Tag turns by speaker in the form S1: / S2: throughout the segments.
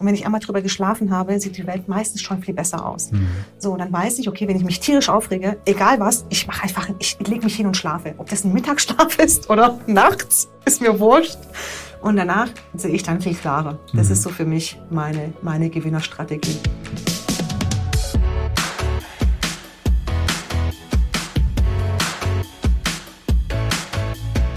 S1: Und wenn ich einmal drüber geschlafen habe, sieht die Welt meistens schon viel besser aus. Mhm. So, dann weiß ich, okay, wenn ich mich tierisch aufrege, egal was, ich mache einfach, ich lege mich hin und schlafe. Ob das ein Mittagsschlaf ist oder nachts, ist mir wurscht. Und danach sehe ich dann viel klarer. Das mhm. ist so für mich meine, meine Gewinnerstrategie.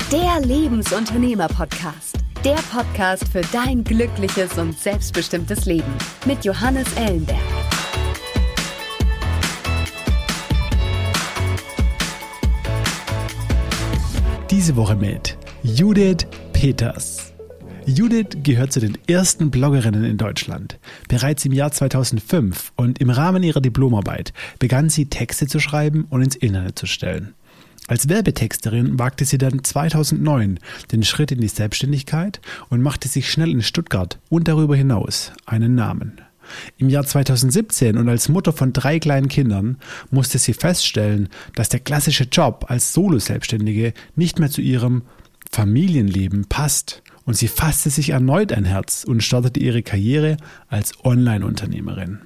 S2: Der Lebensunternehmer-Podcast. Der Podcast für dein glückliches und selbstbestimmtes Leben mit Johannes Ellenberg.
S3: Diese Woche mit Judith Peters. Judith gehört zu den ersten Bloggerinnen in Deutschland. Bereits im Jahr 2005 und im Rahmen ihrer Diplomarbeit begann sie Texte zu schreiben und ins Internet zu stellen. Als Werbetexterin wagte sie dann 2009 den Schritt in die Selbstständigkeit und machte sich schnell in Stuttgart und darüber hinaus einen Namen. Im Jahr 2017 und als Mutter von drei kleinen Kindern musste sie feststellen, dass der klassische Job als Solo-Selbstständige nicht mehr zu ihrem Familienleben passt und sie fasste sich erneut ein Herz und startete ihre Karriere als Online-Unternehmerin.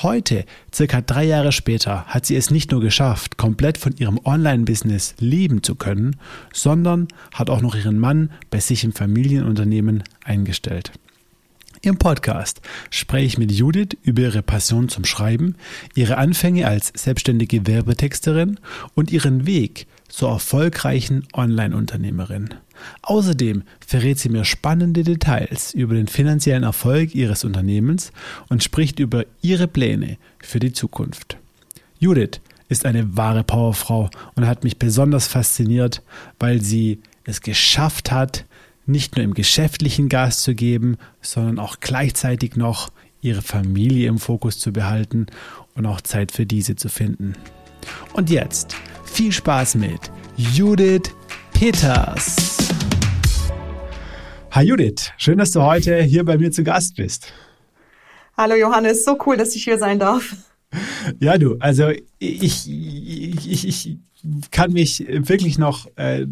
S3: Heute, circa drei Jahre später, hat sie es nicht nur geschafft, komplett von ihrem Online-Business leben zu können, sondern hat auch noch ihren Mann bei sich im Familienunternehmen eingestellt. Im Podcast spreche ich mit Judith über ihre Passion zum Schreiben, ihre Anfänge als selbstständige Werbetexterin und ihren Weg zur erfolgreichen Online-Unternehmerin. Außerdem verrät sie mir spannende Details über den finanziellen Erfolg ihres Unternehmens und spricht über ihre Pläne für die Zukunft. Judith ist eine wahre Powerfrau und hat mich besonders fasziniert, weil sie es geschafft hat, nicht nur im geschäftlichen Gas zu geben, sondern auch gleichzeitig noch ihre Familie im Fokus zu behalten und auch Zeit für diese zu finden. Und jetzt viel Spaß mit Judith Peters. Hi Judith, schön, dass du heute hier bei mir zu Gast bist.
S1: Hallo Johannes, so cool, dass ich hier sein darf.
S3: Ja, du, also ich, ich, ich kann mich wirklich noch äh,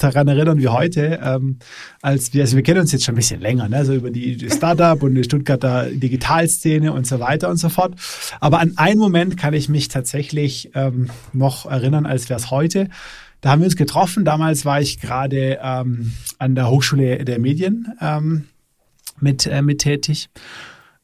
S3: daran erinnern wie heute, ähm, als wir, also wir kennen uns jetzt schon ein bisschen länger, ne, so über die Startup und die Stuttgarter Digitalszene und so weiter und so fort. Aber an einen Moment kann ich mich tatsächlich ähm, noch erinnern, als wäre es heute. Da haben wir uns getroffen. Damals war ich gerade ähm, an der Hochschule der Medien ähm, mit, äh, mit tätig.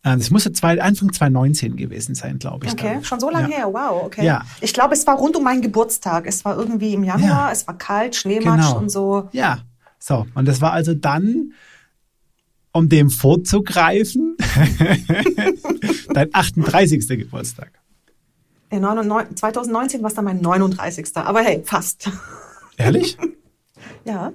S3: Ähm, das musste zwei, Anfang 2019 gewesen sein, glaube ich.
S1: Okay, dann. schon so lange ja. her, wow, okay. Ja. Ich glaube, es war rund um meinen Geburtstag. Es war irgendwie im Januar, ja. es war kalt, Schneematsch genau. und so.
S3: Ja, so. Und das war also dann, um dem vorzugreifen, dein 38. Geburtstag.
S1: 2019 war es dann mein 39. Aber hey, fast.
S3: Ehrlich?
S1: ja.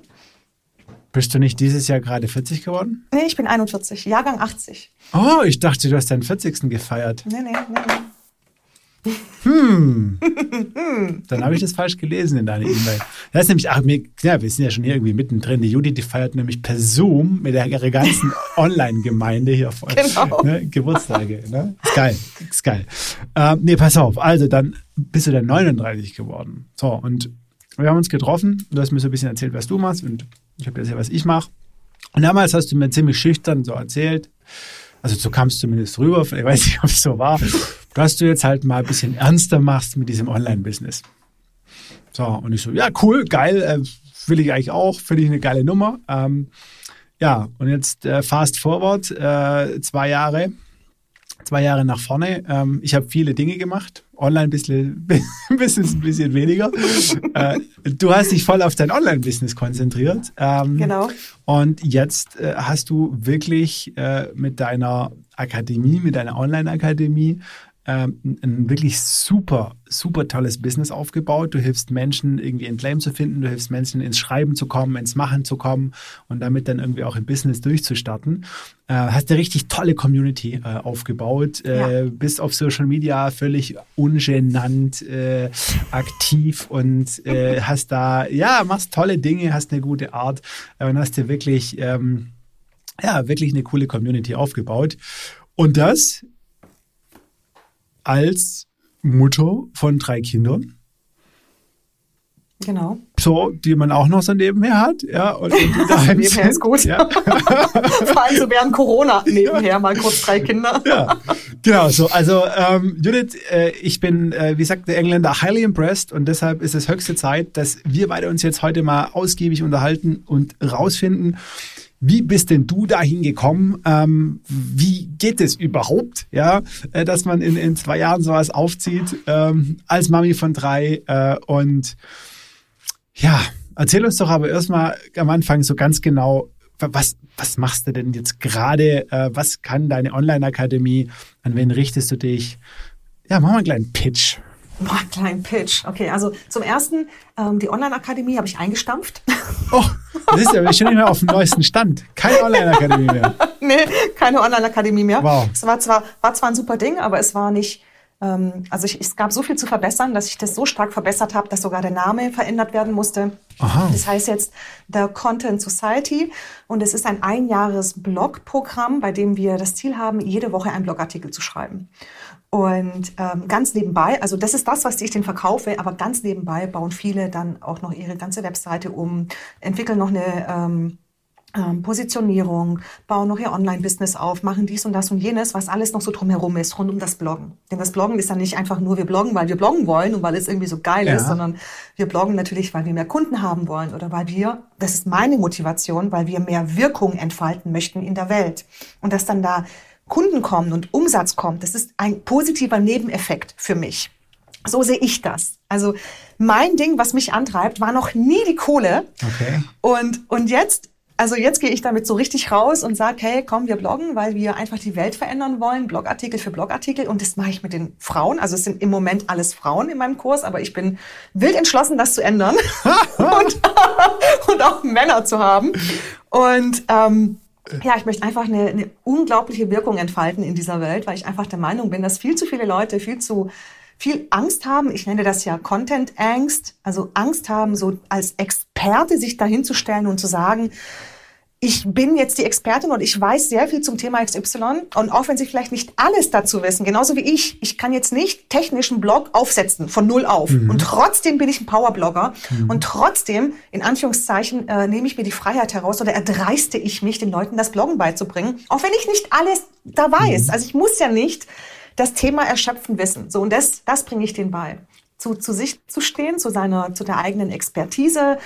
S3: Bist du nicht dieses Jahr gerade 40 geworden?
S1: Nee, ich bin 41, Jahrgang 80.
S3: Oh, ich dachte, du hast deinen 40. gefeiert.
S1: Nee, nee, nee, nee.
S3: Hm. Dann habe ich das falsch gelesen in deiner E-Mail. Das ist nämlich, ach, wir, ja, wir sind ja schon hier irgendwie mittendrin. Die Judith, die feiert nämlich per Zoom mit ihrer ganzen Online-Gemeinde hier vor genau. ne, Geburtstage. Ne? Ist geil. Ist geil. Ähm, nee, pass auf. Also, dann bist du dann 39 geworden. So, und wir haben uns getroffen. Du hast mir so ein bisschen erzählt, was du machst. Und ich habe erzählt, was ich mache. Und damals hast du mir ziemlich schüchtern so erzählt, also so kam es zumindest rüber, ich weiß nicht, ob es so war, dass du jetzt halt mal ein bisschen ernster machst mit diesem Online-Business. So, und ich so, ja, cool, geil, äh, will ich eigentlich auch, finde ich eine geile Nummer. Ähm, ja, und jetzt äh, fast forward, äh, zwei Jahre zwei Jahre nach vorne. Ähm, ich habe viele Dinge gemacht. Online bisschen, Business ein bisschen weniger. äh, du hast dich voll auf dein Online-Business konzentriert.
S1: Ähm, genau.
S3: Und jetzt äh, hast du wirklich äh, mit deiner Akademie, mit deiner Online-Akademie ähm, ein wirklich super, super tolles Business aufgebaut. Du hilfst Menschen irgendwie ein Claim zu finden, du hilfst Menschen ins Schreiben zu kommen, ins Machen zu kommen und damit dann irgendwie auch im Business durchzustarten. Äh, hast eine richtig tolle Community äh, aufgebaut, äh, ja. bist auf Social Media völlig ungenannt äh, aktiv und äh, hast da, ja, machst tolle Dinge, hast eine gute Art äh, und hast dir wirklich, ähm, ja, wirklich eine coole Community aufgebaut. Und das als Mutter von drei Kindern.
S1: Genau.
S3: So, die man auch noch so nebenher hat, ja. Und, und die
S1: nebenher ist gut. Ja. Vor allem so während Corona nebenher mal kurz drei Kinder.
S3: ja, genau so. Also ähm, Judith, äh, ich bin, äh, wie sagt der Engländer, highly impressed und deshalb ist es höchste Zeit, dass wir beide uns jetzt heute mal ausgiebig unterhalten und rausfinden, wie bist denn du dahin gekommen? Ähm, wie geht es überhaupt, ja, äh, dass man in, in zwei Jahren sowas aufzieht ähm, als Mami von drei äh, und ja, erzähl uns doch aber erstmal am Anfang so ganz genau, was, was machst du denn jetzt gerade? Äh, was kann deine Online-Akademie? An wen richtest du dich? Ja, mach mal einen kleinen Pitch.
S1: Boah, kleinen Pitch. Okay, also zum ersten, ähm, die Online-Akademie habe ich eingestampft.
S3: Oh, das ist ja schon nicht mehr auf dem neuesten Stand. Keine Online-Akademie mehr.
S1: nee, keine Online-Akademie mehr. Wow. Es war zwar, war zwar ein super Ding, aber es war nicht, ähm, also ich, es gab so viel zu verbessern, dass ich das so stark verbessert habe, dass sogar der Name verändert werden musste. Aha. Das heißt jetzt The Content Society und es ist ein Einjahres-Blog-Programm, bei dem wir das Ziel haben, jede Woche einen Blogartikel zu schreiben. Und ähm, ganz nebenbei, also das ist das, was ich den verkaufe, aber ganz nebenbei bauen viele dann auch noch ihre ganze Webseite um, entwickeln noch eine ähm, ähm, Positionierung, bauen noch ihr Online-Business auf, machen dies und das und jenes, was alles noch so drumherum ist, rund um das Bloggen. Denn das Bloggen ist ja nicht einfach nur, wir bloggen, weil wir bloggen wollen und weil es irgendwie so geil ja. ist, sondern wir bloggen natürlich, weil wir mehr Kunden haben wollen oder weil wir, das ist meine Motivation, weil wir mehr Wirkung entfalten möchten in der Welt. Und dass dann da Kunden kommen und Umsatz kommt, das ist ein positiver Nebeneffekt für mich. So sehe ich das. Also mein Ding, was mich antreibt, war noch nie die Kohle. Okay. Und, und jetzt also jetzt gehe ich damit so richtig raus und sage, hey, komm, wir bloggen, weil wir einfach die Welt verändern wollen, Blogartikel für Blogartikel. Und das mache ich mit den Frauen. Also es sind im Moment alles Frauen in meinem Kurs, aber ich bin wild entschlossen, das zu ändern und, und auch Männer zu haben. Und ähm, ja, ich möchte einfach eine, eine unglaubliche Wirkung entfalten in dieser Welt, weil ich einfach der Meinung bin, dass viel zu viele Leute viel zu viel Angst haben. Ich nenne das ja Content Angst, also Angst haben, so als Experte sich dahinzustellen und zu sagen, ich bin jetzt die Expertin und ich weiß sehr viel zum Thema XY und auch wenn Sie vielleicht nicht alles dazu wissen, genauso wie ich, ich kann jetzt nicht technischen Blog aufsetzen von null auf mhm. und trotzdem bin ich ein Powerblogger mhm. und trotzdem, in Anführungszeichen, äh, nehme ich mir die Freiheit heraus oder erdreiste ich mich, den Leuten das Bloggen beizubringen, auch wenn ich nicht alles da weiß. Mhm. Also ich muss ja nicht das Thema erschöpfen wissen. So, und das, das bringe ich denen bei. Zu, zu sich zu stehen, zu seiner, zu der eigenen Expertise,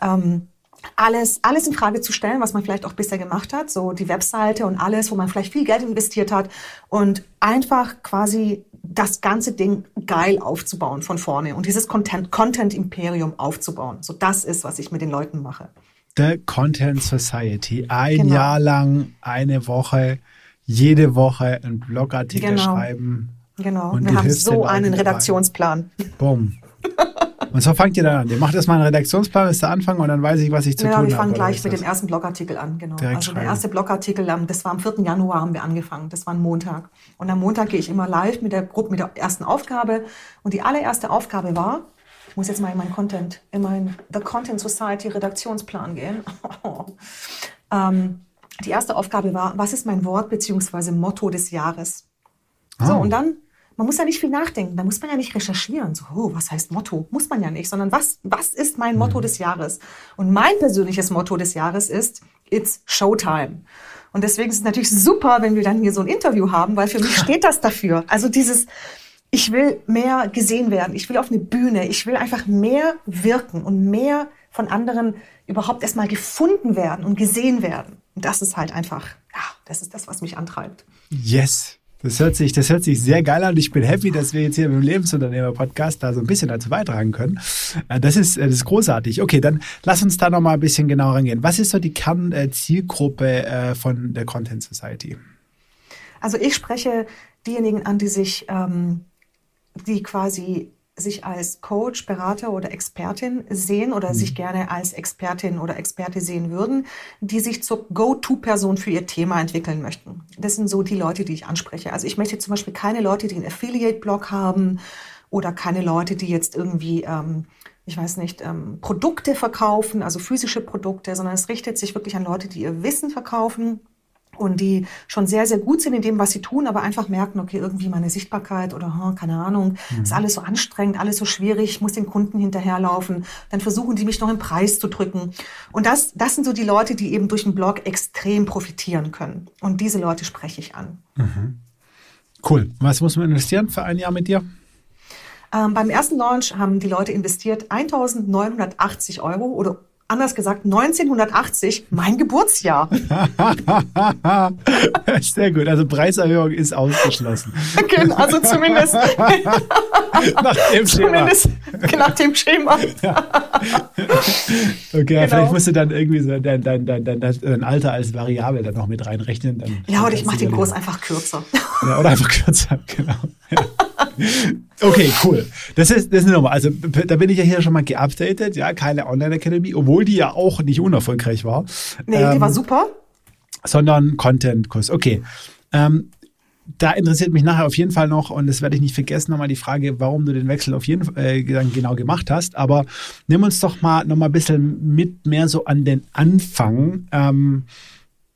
S1: ähm, alles, alles in Frage zu stellen, was man vielleicht auch bisher gemacht hat, so die Webseite und alles, wo man vielleicht viel Geld investiert hat und einfach quasi das ganze Ding geil aufzubauen von vorne und dieses Content, Content Imperium aufzubauen. So das ist, was ich mit den Leuten mache.
S3: The Content Society. Ein genau. Jahr lang, eine Woche jede Woche einen Blogartikel genau. schreiben.
S1: Genau. Und wir haben so einen Redaktionsplan.
S3: Bumm. Und so fangt ihr dann an. Ihr macht erstmal einen Redaktionsplan, ist der Anfang und dann weiß ich, was ich zu ja, tun habe.
S1: Ja, wir fangen gleich mit dem ersten Blogartikel an, genau. Direkt also schreiben. der erste Blogartikel, das war am 4. Januar haben wir angefangen. Das war ein Montag. Und am Montag gehe ich immer live mit der Gruppe, mit der ersten Aufgabe. Und die allererste Aufgabe war, ich muss jetzt mal in meinen Content, in meinen The Content Society Redaktionsplan gehen. ähm, die erste Aufgabe war, was ist mein Wort bzw. Motto des Jahres? Oh. So, und dann, man muss ja nicht viel nachdenken, da muss man ja nicht recherchieren, so, oh, was heißt Motto? Muss man ja nicht, sondern was, was ist mein Motto mhm. des Jahres? Und mein persönliches Motto des Jahres ist, it's Showtime. Und deswegen ist es natürlich super, wenn wir dann hier so ein Interview haben, weil für mich steht das dafür. Also dieses, ich will mehr gesehen werden, ich will auf eine Bühne, ich will einfach mehr wirken und mehr von anderen überhaupt erstmal gefunden werden und gesehen werden. Und das ist halt einfach, ja, das ist das, was mich antreibt.
S3: Yes. Das hört sich, das hört sich sehr geil an. Ich bin happy, dass wir jetzt hier im Lebensunternehmer-Podcast da so ein bisschen dazu beitragen können. Äh, das ist, äh, das ist großartig. Okay, dann lass uns da nochmal ein bisschen genauer reingehen. Was ist so die Kernzielgruppe äh, von der Content Society?
S1: Also ich spreche diejenigen an, die sich, ähm, die quasi sich als Coach, Berater oder Expertin sehen oder mhm. sich gerne als Expertin oder Experte sehen würden, die sich zur Go-To-Person für ihr Thema entwickeln möchten. Das sind so die Leute, die ich anspreche. Also ich möchte zum Beispiel keine Leute, die einen Affiliate-Blog haben oder keine Leute, die jetzt irgendwie, ähm, ich weiß nicht, ähm, Produkte verkaufen, also physische Produkte, sondern es richtet sich wirklich an Leute, die ihr Wissen verkaufen und die schon sehr, sehr gut sind in dem, was sie tun, aber einfach merken, okay, irgendwie meine Sichtbarkeit oder hm, keine Ahnung, mhm. ist alles so anstrengend, alles so schwierig, ich muss den Kunden hinterherlaufen. Dann versuchen die mich noch im Preis zu drücken. Und das, das sind so die Leute, die eben durch den Blog extrem profitieren können. Und diese Leute spreche ich an.
S3: Mhm. Cool. Was muss man investieren für ein Jahr mit dir?
S1: Ähm, beim ersten Launch haben die Leute investiert 1980 Euro oder anders gesagt 1980, mein Geburtsjahr.
S3: Sehr gut, also Preiserhöhung ist ausgeschlossen.
S1: genau, also zumindest
S3: nach dem Schema. Zumindest
S1: nach dem Schema.
S3: Ja. Okay, genau. vielleicht musst du dann irgendwie so dein, dein, dein, dein, dein Alter als Variable dann noch mit reinrechnen. Dann
S1: ja, oder ich mache den Kurs einfach kürzer.
S3: Ja, oder einfach kürzer, genau. Ja. Okay, cool. Das ist, das ist eine Nummer. Also, da bin ich ja hier schon mal geupdatet. Ja, keine Online-Academy, obwohl die ja auch nicht unerfolgreich war.
S1: Nee, ähm, die war super.
S3: Sondern Content-Kurs. Okay. Ähm, da interessiert mich nachher auf jeden Fall noch, und das werde ich nicht vergessen, nochmal die Frage, warum du den Wechsel auf jeden Fall äh, genau gemacht hast. Aber nimm uns doch mal noch mal ein bisschen mit mehr so an den Anfang. Ähm,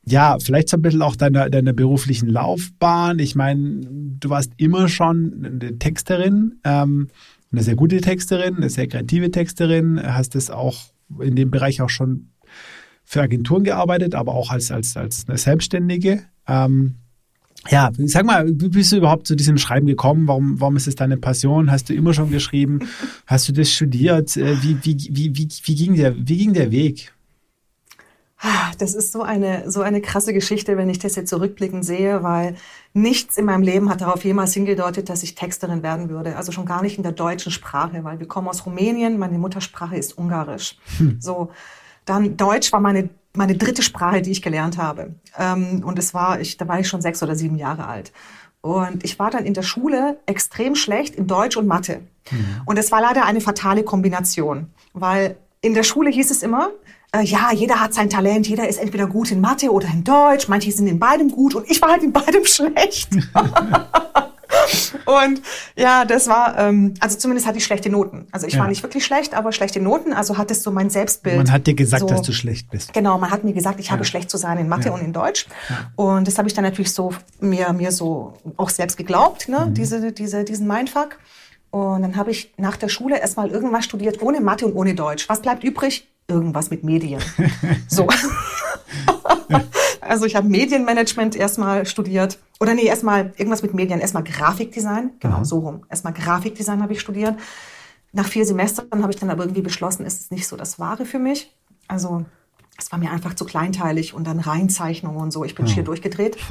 S3: ja, vielleicht so ein bisschen auch deiner, deiner beruflichen Laufbahn. Ich meine, du warst immer schon eine Texterin, ähm, eine sehr gute Texterin, eine sehr kreative Texterin, hast es auch in dem Bereich auch schon für Agenturen gearbeitet, aber auch als, als, als eine Selbstständige. Ähm, ja, sag mal, wie bist du überhaupt zu diesem Schreiben gekommen? Warum, warum ist es deine Passion? Hast du immer schon geschrieben? Hast du das studiert? Äh, wie, wie, wie, wie, wie, ging, der, wie ging der Weg?
S1: Das ist so eine, so eine krasse Geschichte, wenn ich das jetzt zurückblickend sehe, weil nichts in meinem Leben hat darauf jemals hingedeutet, dass ich Texterin werden würde. Also schon gar nicht in der deutschen Sprache, weil wir kommen aus Rumänien, meine Muttersprache ist Ungarisch. Hm. So, dann Deutsch war meine, meine dritte Sprache, die ich gelernt habe. Ähm, und es war, ich, da war ich schon sechs oder sieben Jahre alt. Und ich war dann in der Schule extrem schlecht in Deutsch und Mathe. Mhm. Und es war leider eine fatale Kombination, weil in der Schule hieß es immer, äh, ja, jeder hat sein Talent, jeder ist entweder gut in Mathe oder in Deutsch, manche sind in beidem gut und ich war halt in beidem schlecht. und ja, das war, ähm, also zumindest hatte ich schlechte Noten. Also ich ja. war nicht wirklich schlecht, aber schlechte Noten, also hat es so mein Selbstbild.
S3: Man hat dir gesagt, so, dass du schlecht bist.
S1: Genau, man hat mir gesagt, ich ja. habe schlecht zu sein in Mathe ja. und in Deutsch. Und das habe ich dann natürlich so mir, mir so auch selbst geglaubt, ne? Mhm. diese, diese, diesen Mindfuck. Und dann habe ich nach der Schule erstmal irgendwas studiert, ohne Mathe und ohne Deutsch. Was bleibt übrig? Irgendwas mit Medien. so. also ich habe Medienmanagement erstmal studiert. Oder nee, erstmal irgendwas mit Medien. Erstmal Grafikdesign. Genau, Aha. so rum. Erstmal Grafikdesign habe ich studiert. Nach vier Semestern habe ich dann aber irgendwie beschlossen, ist es nicht so das Wahre für mich. Also es war mir einfach zu kleinteilig und dann Reinzeichnungen und so. Ich bin ja. schier durchgedreht.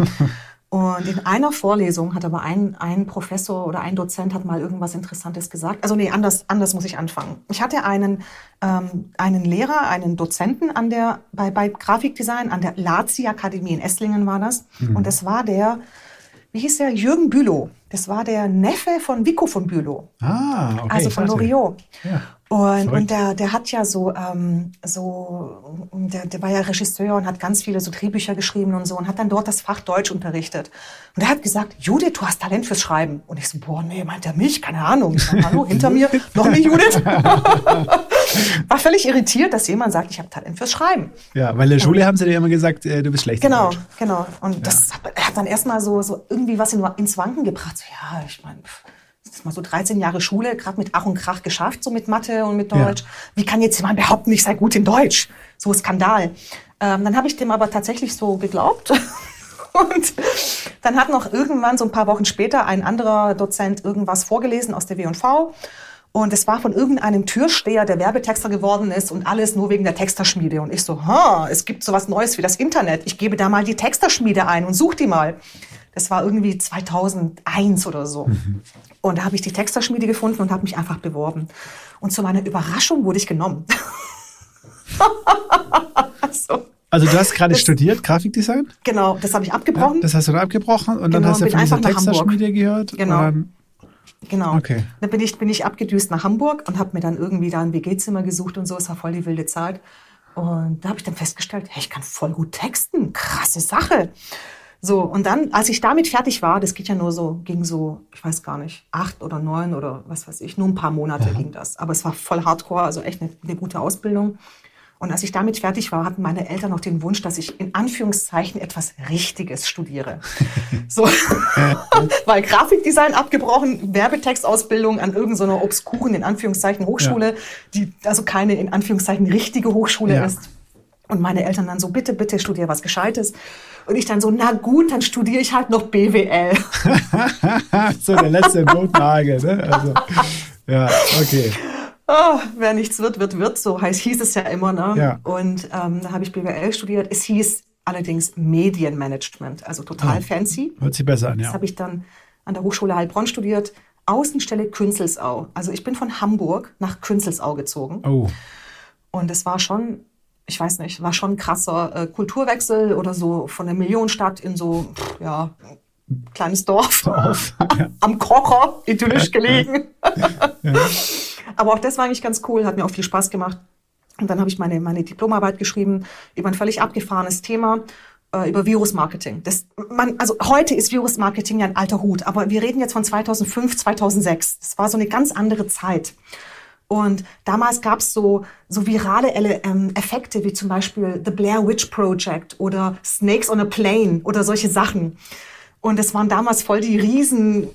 S1: Und in einer Vorlesung hat aber ein, ein Professor oder ein Dozent hat mal irgendwas Interessantes gesagt. Also nee, anders, anders muss ich anfangen. Ich hatte einen, ähm, einen Lehrer, einen Dozenten an der, bei, bei Grafikdesign an der Lazi Akademie in Esslingen war das. Mhm. Und das war der, wie hieß der? Jürgen Bülow. Das war der Neffe von Vico von Bülow.
S3: Ah, okay.
S1: Also von Loriot. Ja. Und, und der, der hat ja so, ähm, so der, der war ja Regisseur und hat ganz viele so Drehbücher geschrieben und so und hat dann dort das Fach Deutsch unterrichtet. Und er hat gesagt, Judith, du hast Talent fürs Schreiben. Und ich so, boah, nee, meint er mich? Keine Ahnung. Ich sag, Hallo, hinter mir, noch eine Judith. war völlig irritiert, dass jemand sagt, ich habe Talent fürs Schreiben.
S3: Ja, weil in der Schule und, haben sie dir immer gesagt, äh, du bist schlecht.
S1: Genau, genau. Und ja. das er hat dann erstmal so, so irgendwie was in, ins Wanken gebracht. So, ja, ich meine, das mal so 13 Jahre Schule, gerade mit Ach und Krach geschafft, so mit Mathe und mit Deutsch. Ja. Wie kann jetzt jemand behaupten, ich sei gut in Deutsch? So Skandal. Ähm, dann habe ich dem aber tatsächlich so geglaubt. und dann hat noch irgendwann, so ein paar Wochen später, ein anderer Dozent irgendwas vorgelesen aus der W&V. Und es war von irgendeinem Türsteher, der Werbetexter geworden ist und alles nur wegen der Texterschmiede. Und ich so, ha, es gibt sowas Neues wie das Internet. Ich gebe da mal die Texterschmiede ein und such die mal. Das war irgendwie 2001 oder so. Mhm. Und da habe ich die Texterschmiede gefunden und habe mich einfach beworben. Und zu meiner Überraschung wurde ich genommen.
S3: so. Also du hast gerade studiert, Grafikdesign?
S1: Genau, das habe ich abgebrochen. Ja,
S3: das hast du dann abgebrochen und genau, dann hast du von dieser Texterschmiede gehört?
S1: Genau. Genau. Okay. Dann bin ich, bin ich abgedüst nach Hamburg und habe mir dann irgendwie da ein WG-Zimmer gesucht und so. Es war voll die wilde Zeit. Und da habe ich dann festgestellt, hey, ich kann voll gut texten. Krasse Sache. So, und dann, als ich damit fertig war, das geht ja nur so, ging so, ich weiß gar nicht, acht oder neun oder was weiß ich, nur ein paar Monate ja. ging das. Aber es war voll hardcore, also echt eine, eine gute Ausbildung. Und als ich damit fertig war, hatten meine Eltern noch den Wunsch, dass ich in Anführungszeichen etwas Richtiges studiere. so, weil Grafikdesign abgebrochen, Werbetextausbildung an irgendeiner so obskuren, in Anführungszeichen, Hochschule, ja. die also keine, in Anführungszeichen, richtige Hochschule ja. ist. Und meine Eltern dann so, bitte, bitte studiere was Gescheites. Und ich dann so, na gut, dann studiere ich halt noch BWL.
S3: so der letzte Notnagel, ne? Also, ja, okay.
S1: Oh, wer nichts wird, wird, wird. So heißt, hieß es ja immer. Ne? Ja. Und ähm, da habe ich BWL studiert. Es hieß allerdings Medienmanagement, also total oh, fancy.
S3: Hört sich besser an, ja.
S1: Das habe ich dann an der Hochschule Heilbronn studiert. Außenstelle Künzelsau. Also ich bin von Hamburg nach Künzelsau gezogen. Oh. Und es war schon ich weiß nicht, war schon ein krasser äh, Kulturwechsel oder so von der Millionenstadt in so, ja, kleines Dorf, Dorf ja. am Kocher, idyllisch gelegen. ja. Aber auch das war eigentlich ganz cool, hat mir auch viel Spaß gemacht. Und dann habe ich meine, meine Diplomarbeit geschrieben über ein völlig abgefahrenes Thema, äh, über Virusmarketing. Das, man, also heute ist Virusmarketing ja ein alter Hut, aber wir reden jetzt von 2005, 2006. Das war so eine ganz andere Zeit. Und damals gab es so, so virale ähm, Effekte wie zum Beispiel The Blair Witch Project oder Snakes on a Plane oder solche Sachen. Und es waren damals voll die riesen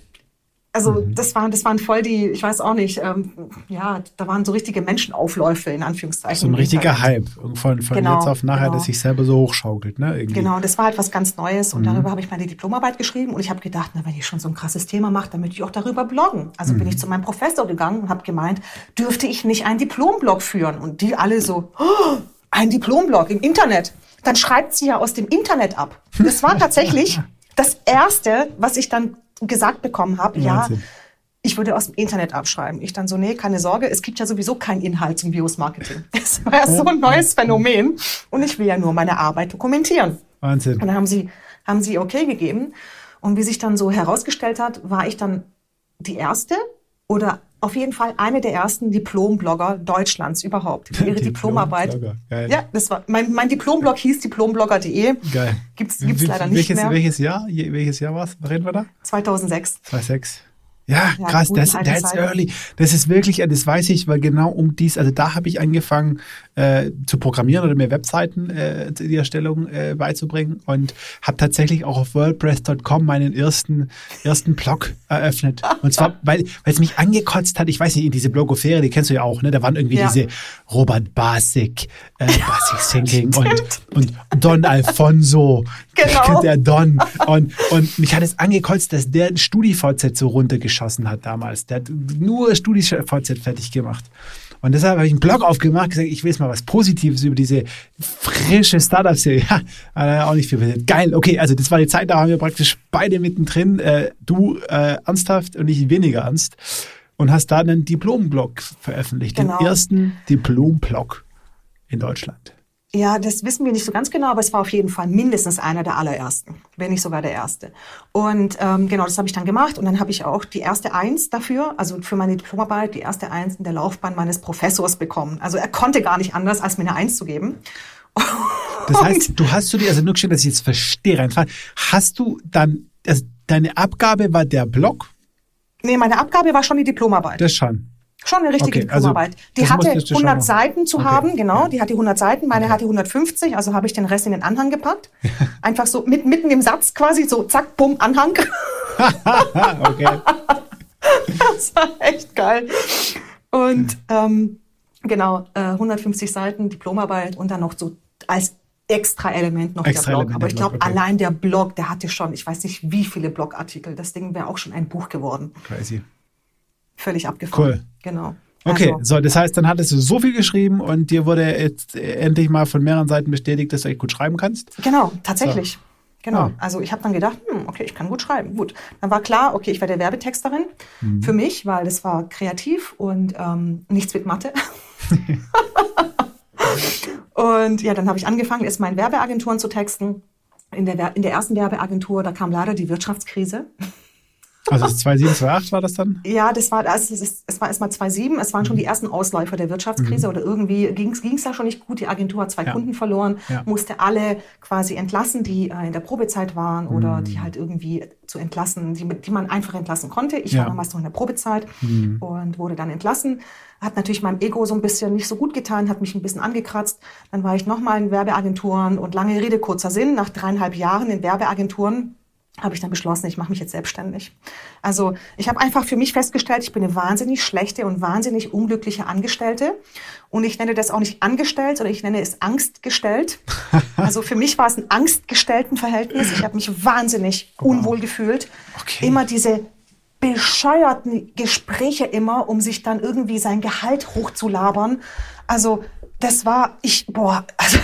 S1: also mhm. das waren, das waren voll die, ich weiß auch nicht, ähm, ja, da waren so richtige Menschenaufläufe in Anführungszeichen.
S3: So ein richtiger Hype von, von genau, jetzt auf nachher, genau. dass sich selber so hochschaukelt, ne?
S1: Irgendwie. Genau, das war halt was ganz Neues und mhm. darüber habe ich meine Diplomarbeit geschrieben und ich habe gedacht, na, wenn ich schon so ein krasses Thema mache, dann möchte ich auch darüber bloggen. Also mhm. bin ich zu meinem Professor gegangen und habe gemeint, dürfte ich nicht einen Diplomblog führen? Und die alle so, oh, ein Diplomblog im Internet. Dann schreibt sie ja aus dem Internet ab. Das war tatsächlich das erste, was ich dann gesagt bekommen habe, ja, ich würde aus dem Internet abschreiben. Ich dann so, nee, keine Sorge, es gibt ja sowieso keinen Inhalt zum Bios-Marketing. Es war ja so ein neues Phänomen und ich will ja nur meine Arbeit dokumentieren.
S3: Wahnsinn.
S1: Und dann haben sie, haben sie okay gegeben. Und wie sich dann so herausgestellt hat, war ich dann die erste oder auf jeden Fall eine der ersten Diplomblogger Deutschlands überhaupt. Ihre Diplomarbeit. Ja, das war mein, mein Diplomblog hieß diplomblogger.de.
S3: Geil.
S1: Gibt's gibt's leider nicht
S3: welches,
S1: mehr.
S3: Welches Jahr? Welches Jahr war's? Reden wir da?
S1: 2006.
S3: 2006. Ja, ja krass, das, that's early. Das ist wirklich, das weiß ich, weil genau um dies, also da habe ich angefangen äh, zu programmieren oder mir Webseiten äh, zu der Erstellung äh, beizubringen und habe tatsächlich auch auf WordPress.com meinen ersten ersten Blog eröffnet. Und zwar, weil weil es mich angekotzt hat, ich weiß nicht, in diese Blogosphäre, die kennst du ja auch, ne? Da waren irgendwie ja. diese Robert Basic, äh, Basic Thinking und, und Don Alfonso, genau. der Don. Und, und mich hat es angekotzt, dass der ein StudiVZ so runtergeschrieben geschossen hat damals. Der hat nur StudiVZ fertig gemacht. Und deshalb habe ich einen Blog aufgemacht, gesagt, ich will jetzt mal was Positives über diese frische Startup-Serie. Ja, auch nicht viel passiert. Geil, okay, also das war die Zeit, da haben wir praktisch beide mittendrin, äh, du äh, ernsthaft und ich weniger ernst. Und hast da einen Diplom-Blog veröffentlicht, genau. den ersten Diplom-Blog in Deutschland.
S1: Ja, das wissen wir nicht so ganz genau, aber es war auf jeden Fall mindestens einer der allerersten, wenn nicht sogar der erste. Und ähm, genau, das habe ich dann gemacht und dann habe ich auch die erste Eins dafür, also für meine Diplomarbeit, die erste Eins in der Laufbahn meines Professors bekommen. Also er konnte gar nicht anders, als mir eine Eins zu geben.
S3: Das heißt, du hast du dir, also nur schön, dass ich jetzt verstehe, reinfallen, hast du dann, also deine Abgabe war der Blog?
S1: Nee, meine Abgabe war schon die Diplomarbeit.
S3: Das schon.
S1: Schon eine richtige okay, also Diplomarbeit. Also die hatte 100 Seiten zu okay. haben, genau. Die hatte 100 Seiten, meine okay. hatte 150, also habe ich den Rest in den Anhang gepackt. Einfach so mit, mitten im Satz quasi, so zack, bumm, Anhang. okay. das war echt geil. Und ähm, genau, äh, 150 Seiten Diplomarbeit und dann noch so als extra Element noch extra der Blog. Element Aber ich glaube, okay. allein der Blog, der hatte schon, ich weiß nicht, wie viele Blogartikel. Das Ding wäre auch schon ein Buch geworden.
S3: Crazy
S1: völlig abgefahren.
S3: Cool.
S1: Genau.
S3: Okay, also, so, das heißt, dann hattest du so viel geschrieben und dir wurde jetzt endlich mal von mehreren Seiten bestätigt, dass du echt gut schreiben kannst?
S1: Genau, tatsächlich. So. Genau. Ja. Also ich habe dann gedacht, hm, okay, ich kann gut schreiben. Gut. Dann war klar, okay, ich werde Werbetexterin mhm. für mich, weil das war kreativ und ähm, nichts mit Mathe. und ja, dann habe ich angefangen, erst mal in Werbeagenturen zu texten. In der, in der ersten Werbeagentur, da kam leider die Wirtschaftskrise.
S3: Also 2007, 2008 war das dann?
S1: Ja, das war, also es, es war erstmal 2007. Es waren schon die ersten Ausläufer der Wirtschaftskrise oder irgendwie ging es da schon nicht gut. Die Agentur hat zwei
S3: Ja.
S1: Kunden verloren,
S3: Ja.
S1: musste alle quasi entlassen, die äh, in der Probezeit waren oder die halt irgendwie zu entlassen, die, die man einfach entlassen konnte. Ich
S3: Ja.
S1: war damals noch in der Probezeit und wurde dann entlassen. Hat natürlich meinem Ego so ein bisschen nicht so gut getan, hat mich ein bisschen angekratzt. Dann war ich nochmal in Werbeagenturen und lange Rede, kurzer Sinn. Nach dreieinhalb Jahren in Werbeagenturen habe ich dann beschlossen, ich mache mich jetzt selbstständig. Also ich habe einfach für mich festgestellt, ich bin eine wahnsinnig schlechte und wahnsinnig unglückliche Angestellte. Und ich nenne das auch nicht angestellt, sondern ich nenne es angstgestellt. Also für mich war es ein angstgestellten-Verhältnis. Ich habe mich wahnsinnig unwohl gefühlt.
S3: Okay.
S1: Immer diese bescheuerten Gespräche immer, um sich dann irgendwie sein Gehalt hochzulabern. Also das war, ich, boah, also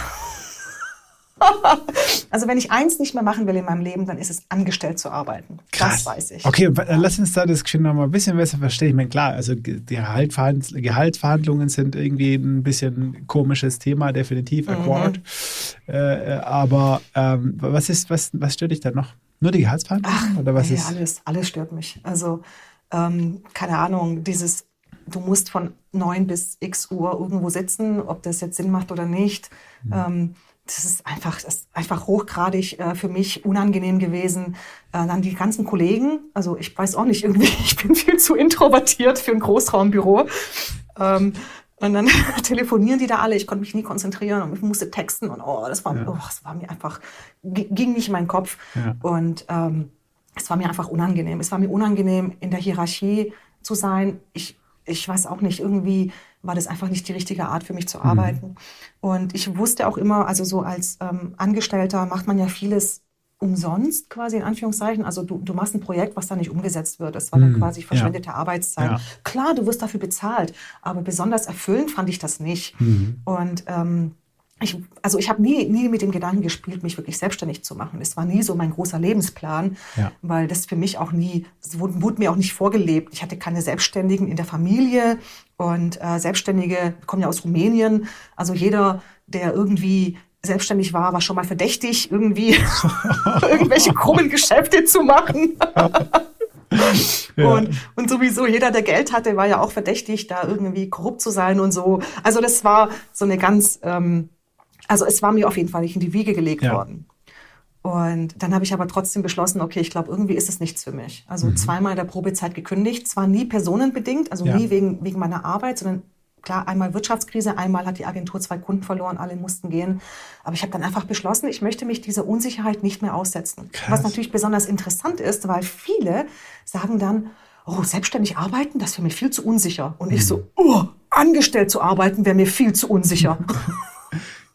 S1: also wenn ich eins nicht mehr machen will in meinem Leben, dann ist es angestellt zu arbeiten. Das weiß ich.
S3: Okay, wa- lass uns da das Geschehen noch mal ein bisschen besser verstehen. Ich meine, klar, also die Gehaltsverhand Gehaltsverhandlungen sind irgendwie ein bisschen komisches Thema, definitiv,
S1: Mhm.
S3: Accord. Äh, äh, aber ähm, was ist, was, was stört dich da noch? Nur die Gehaltsverhandlungen? oder was
S1: nee,
S3: ist?
S1: alles, alles stört mich. Also ähm, keine Ahnung, dieses, du musst von neun bis x Uhr irgendwo sitzen, ob das jetzt Sinn macht oder nicht.
S3: Mhm.
S1: Ähm, das ist einfach, das ist einfach hochgradig äh, für mich unangenehm gewesen. Äh, dann die ganzen Kollegen, also ich weiß auch nicht, irgendwie, ich bin viel zu introvertiert für ein Großraumbüro. Ähm, und dann telefonieren die da alle, ich konnte mich nie konzentrieren und ich musste texten und oh, das war,
S3: Ja.
S1: oh, das war mir einfach, ging nicht in meinen Kopf.
S3: Ja.
S1: Und ähm, es war mir einfach unangenehm. Es war mir unangenehm, in der Hierarchie zu sein. Ich, ich weiß auch nicht, irgendwie war das einfach nicht die richtige Art für mich zu arbeiten. Und ich wusste auch immer, also so als ähm, Angestellter macht man ja vieles umsonst quasi in Anführungszeichen. Also du, du machst ein Projekt, was dann nicht umgesetzt wird. Das war dann
S3: Mhm,
S1: quasi verschwendete Arbeitszeit.
S3: Ja.
S1: Klar, du wirst dafür bezahlt, aber besonders erfüllend fand ich das nicht.
S3: Mhm.
S1: Und ähm, ich, also ich habe nie, nie mit dem Gedanken gespielt, mich wirklich selbstständig zu machen. Das war nie so mein großer Lebensplan,
S3: Ja.
S1: weil das für mich auch nie, es wurde, wurde mir auch nicht vorgelebt. Ich hatte keine Selbstständigen in der Familie und äh, Selbstständige kommen ja aus Rumänien. Also jeder, der irgendwie selbstständig war, war schon mal verdächtig, irgendwie irgendwelche krummen Geschäfte zu machen.
S3: Ja.
S1: Und, und sowieso jeder, der Geld hatte, war ja auch verdächtig, da irgendwie korrupt zu sein und so. Also das war so eine ganz, ähm, also es war mir auf jeden Fall nicht in die Wiege gelegt
S3: Ja.
S1: worden. Und dann habe ich aber trotzdem beschlossen, okay, ich glaube, irgendwie ist es nichts für mich. Also zweimal in der Probezeit gekündigt, zwar nie personenbedingt, also
S3: Ja.
S1: nie wegen, wegen meiner Arbeit, sondern klar, einmal Wirtschaftskrise, einmal hat die Agentur zwei Kunden verloren, alle mussten gehen. Aber ich habe dann einfach beschlossen, ich möchte mich dieser Unsicherheit nicht mehr aussetzen.
S3: Krass.
S1: Was natürlich besonders interessant ist, weil viele sagen dann, oh, selbstständig arbeiten, das wäre mir viel zu unsicher. Und ich so, oh, angestellt zu arbeiten wäre mir viel zu unsicher.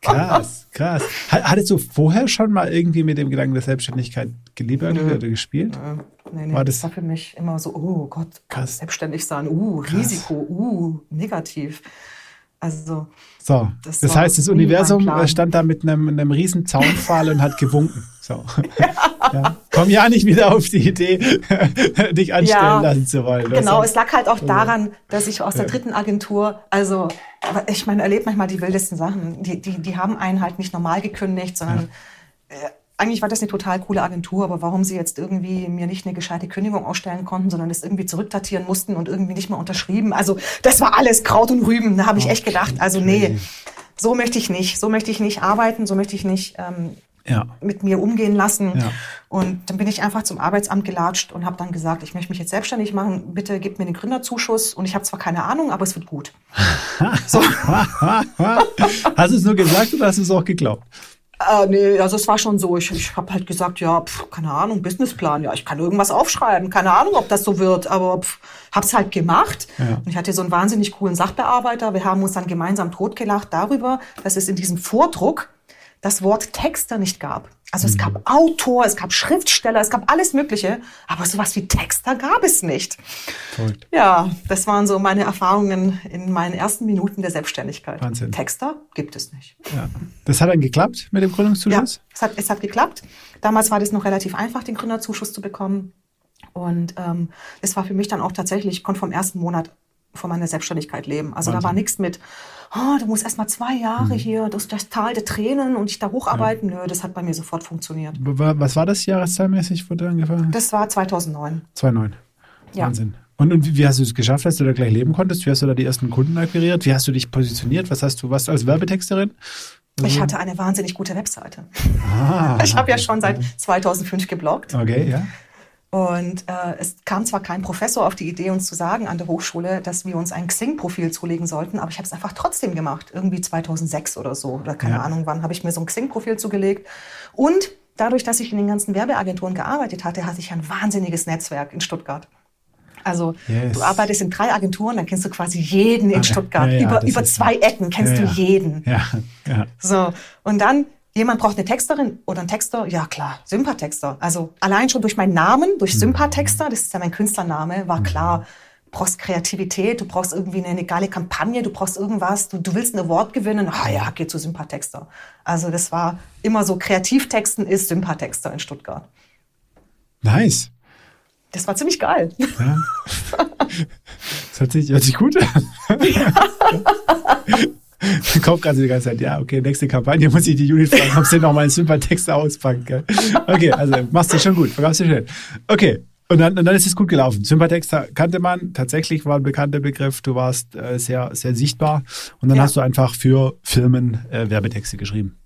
S3: Krass, krass. Ha- Hattest du vorher schon mal irgendwie mit dem Gedanken der Selbstständigkeit geliebäugelt oder gespielt?
S1: Äh, nee, nee,
S3: War
S1: das,
S3: das-
S1: war für mich immer so, oh Gott,
S3: Krass.
S1: selbstständig sein, uh, Risiko, uh, negativ. Also,
S3: So, das,
S1: Das
S3: heißt, das Universum
S1: Plan.
S3: stand da mit einem, einem riesen Zaunpfahl und hat gewunken. So. Ja. Komm ja nicht wieder auf die Idee, dich anstellen
S1: Ja,
S3: lassen zu wollen.
S1: Genau, es lag halt auch daran, dass ich aus der dritten Agentur, also ich meine, erlebt manchmal die wildesten Sachen. Die, die, die haben einen halt nicht normal gekündigt, sondern äh, eigentlich war das eine total coole Agentur, aber warum sie jetzt irgendwie mir nicht eine gescheite Kündigung ausstellen konnten, sondern das irgendwie zurückdatieren mussten und irgendwie nicht mehr unterschrieben. Also das war alles Kraut und Rüben. Da habe ich echt gedacht, also nee, so möchte ich nicht, so möchte ich nicht arbeiten, so möchte ich nicht ähm,
S3: ja.
S1: mit mir umgehen lassen.
S3: Ja.
S1: Und dann bin ich einfach zum Arbeitsamt gelatscht und habe dann gesagt, ich möchte mich jetzt selbstständig machen. Bitte gib mir den Gründerzuschuss. Und ich habe zwar keine Ahnung, aber es wird gut. so.
S3: Hast du es nur gesagt oder hast du es auch geglaubt?
S1: Äh, nee, also es war schon so. Ich, ich habe halt gesagt, ja, pf, keine Ahnung, Businessplan. Ja, ich kann irgendwas aufschreiben. Keine Ahnung, ob das so wird, aber pf, hab's halt gemacht.
S3: Ja.
S1: Und ich hatte so einen wahnsinnig coolen Sachbearbeiter. Wir haben uns dann gemeinsam totgelacht darüber, dass es in diesem Vordruck das Wort Texter nicht gab. Also es gab Autor, es gab Schriftsteller, es gab alles Mögliche, aber sowas wie Texter gab es nicht.
S3: Verrückt.
S1: Ja, das waren so meine Erfahrungen in meinen ersten Minuten der Selbstständigkeit.
S3: Wahnsinn.
S1: Texter gibt es nicht.
S3: Ja. Das hat dann geklappt mit dem
S1: Ja,
S3: Gründungszuschuss?
S1: es hat, es hat geklappt. Damals war das noch relativ einfach, den Gründerzuschuss zu bekommen. Und ähm, es war für mich dann auch tatsächlich, ich konnte vom ersten Monat von meiner Selbstständigkeit leben. Also da
S3: Wahnsinn.
S1: war nichts mit, oh, du musst erst mal zwei Jahre hier durch das Tal der Tränen und dich da hocharbeiten. Nö, das hat bei mir sofort funktioniert.
S3: Wa- Was war das jahreszahlmäßig, wo du angefangen hast?
S1: Das war 2009.
S3: 2,9.
S1: Ja.
S3: Wahnsinn. Und, und wie, hast du es geschafft, dass du da gleich leben konntest? Wie hast du da die ersten Kunden akquiriert? Wie hast du dich positioniert? Was hast du, was als Werbetexterin?
S1: Ich hatte eine wahnsinnig gute Webseite.
S3: Ah,
S1: Ich habe ja schon seit 2005 gebloggt.
S3: Okay, ja.
S1: Und äh, es kam zwar kein Professor auf die Idee, uns zu sagen an der Hochschule, dass wir uns ein Xing-Profil zulegen sollten, aber ich habe es einfach trotzdem gemacht. Irgendwie 2006 oder so, oder keine
S3: Ja.
S1: Ahnung wann, habe ich mir so ein Xing-Profil zugelegt. Und dadurch, dass ich in den ganzen Werbeagenturen gearbeitet hatte, hatte ich ein wahnsinniges Netzwerk in Stuttgart. Also
S3: Yes.
S1: du arbeitest in drei Agenturen, dann kennst du quasi jeden in
S3: Ah.
S1: Stuttgart.
S3: Ja, ja,
S1: über über zwei Ecken kennst du jeden.
S3: Ja, ja.
S1: So, und dann, jemand braucht eine Texterin oder einen Texter, ja klar, Sympathexter. Also allein schon durch meinen Namen,
S3: Mhm.
S1: durch Sympathexter, das ist ja mein Künstlername, war klar, du brauchst Kreativität, du brauchst irgendwie eine geile Kampagne, du brauchst irgendwas, du, du willst ein Award gewinnen, ah ja, geh zu Sympathexter. Also das war immer so, Kreativtexten ist Sympathexter in Stuttgart.
S3: Nice.
S1: Das war ziemlich geil.
S3: Ja. Das hört sich, hört sich gut an. Kaufe gerade die ganze Zeit, ja, okay, nächste Kampagne muss ich die Judith fragen, ob sie noch mal einen Sympathietext auspackt. Gell? Okay, also machst du schon gut, verkaufst du schön. Okay, und dann, und dann ist es gut gelaufen. Sympathietext kannte man, tatsächlich war ein bekannter Begriff, du warst äh, sehr, sehr sichtbar und dann
S1: Ja.
S3: hast du einfach für Firmen äh, Werbetexte geschrieben.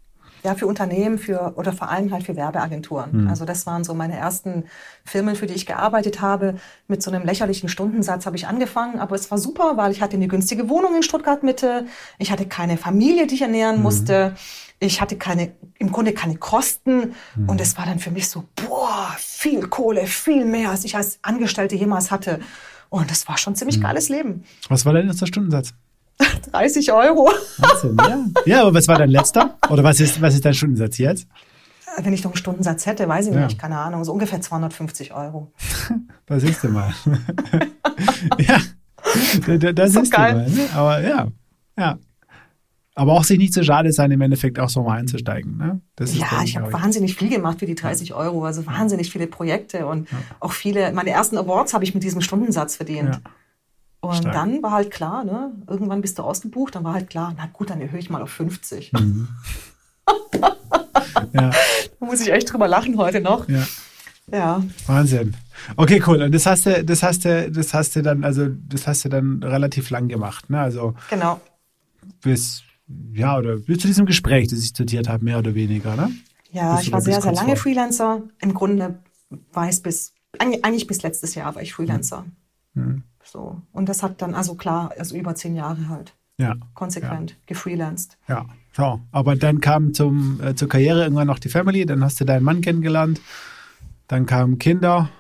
S1: Ja, für Unternehmen, für oder vor allem halt für Werbeagenturen. Also das waren so meine ersten Firmen, für die ich gearbeitet habe. Mit so einem lächerlichen Stundensatz habe ich angefangen, aber es war super, weil ich hatte eine günstige Wohnung in Stuttgart Mitte. Ich hatte keine Familie, die ich ernähren musste. Ich hatte keine, im Grunde keine Kosten. Und es war dann für mich so, boah, viel Kohle, viel mehr, als ich als Angestellte jemals hatte. Und das war schon ein ziemlich geiles Leben.
S3: Was war dein erster Stundensatz?
S1: 30 Euro.
S3: Wahnsinn, ja. Ja, aber was war dein letzter? Oder was ist, was ist dein Stundensatz jetzt?
S1: Wenn ich noch einen Stundensatz hätte, weiß ich
S3: Ja.
S1: nicht, keine Ahnung, so ungefähr 250 Euro.
S3: Da siehst du mal. ja, da, da, da
S1: so
S3: siehst
S1: geil.
S3: mal. Ne? Aber ja, ja. Aber auch sich nicht so schade sein, im Endeffekt auch so mal einzusteigen. Ne? Das ist,
S1: Ja, ich habe wahnsinnig viel gemacht für die 30 Euro, also wahnsinnig viele Projekte und auch viele, meine ersten Awards habe ich mit diesem Stundensatz verdient.
S3: Ja.
S1: Und
S3: Stark.
S1: dann war halt klar, ne, irgendwann bist du ausgebucht, dann war halt klar, na gut, dann erhöhe ich mal auf 50.
S3: Mhm. Ja,
S1: Da muss ich echt drüber lachen heute noch.
S3: ja.
S1: Ja,
S3: Wahnsinn. Okay, cool. Und das hast du, das hast du, das hast du dann, also das hast du dann relativ lang gemacht, ne? Also
S1: genau.
S3: bis, ja, oder bis zu diesem Gespräch, das ich zitiert habe, mehr oder weniger, ne?
S1: Ja,
S3: Bist
S1: ich war sehr,
S3: bis
S1: sehr lange
S3: vor?
S1: Freelancer. Im Grunde war es bis, eigentlich eigentlich bis letztes Jahr war ich Freelancer.
S3: Mhm.
S1: So. Und das hat dann, also klar, also über zehn Jahre halt
S3: Ja.
S1: konsequent gefreelanced.
S3: Ja, so. Aber dann kam zum, äh, zur Karriere irgendwann noch die Family, dann hast du deinen Mann kennengelernt, dann kamen Kinder,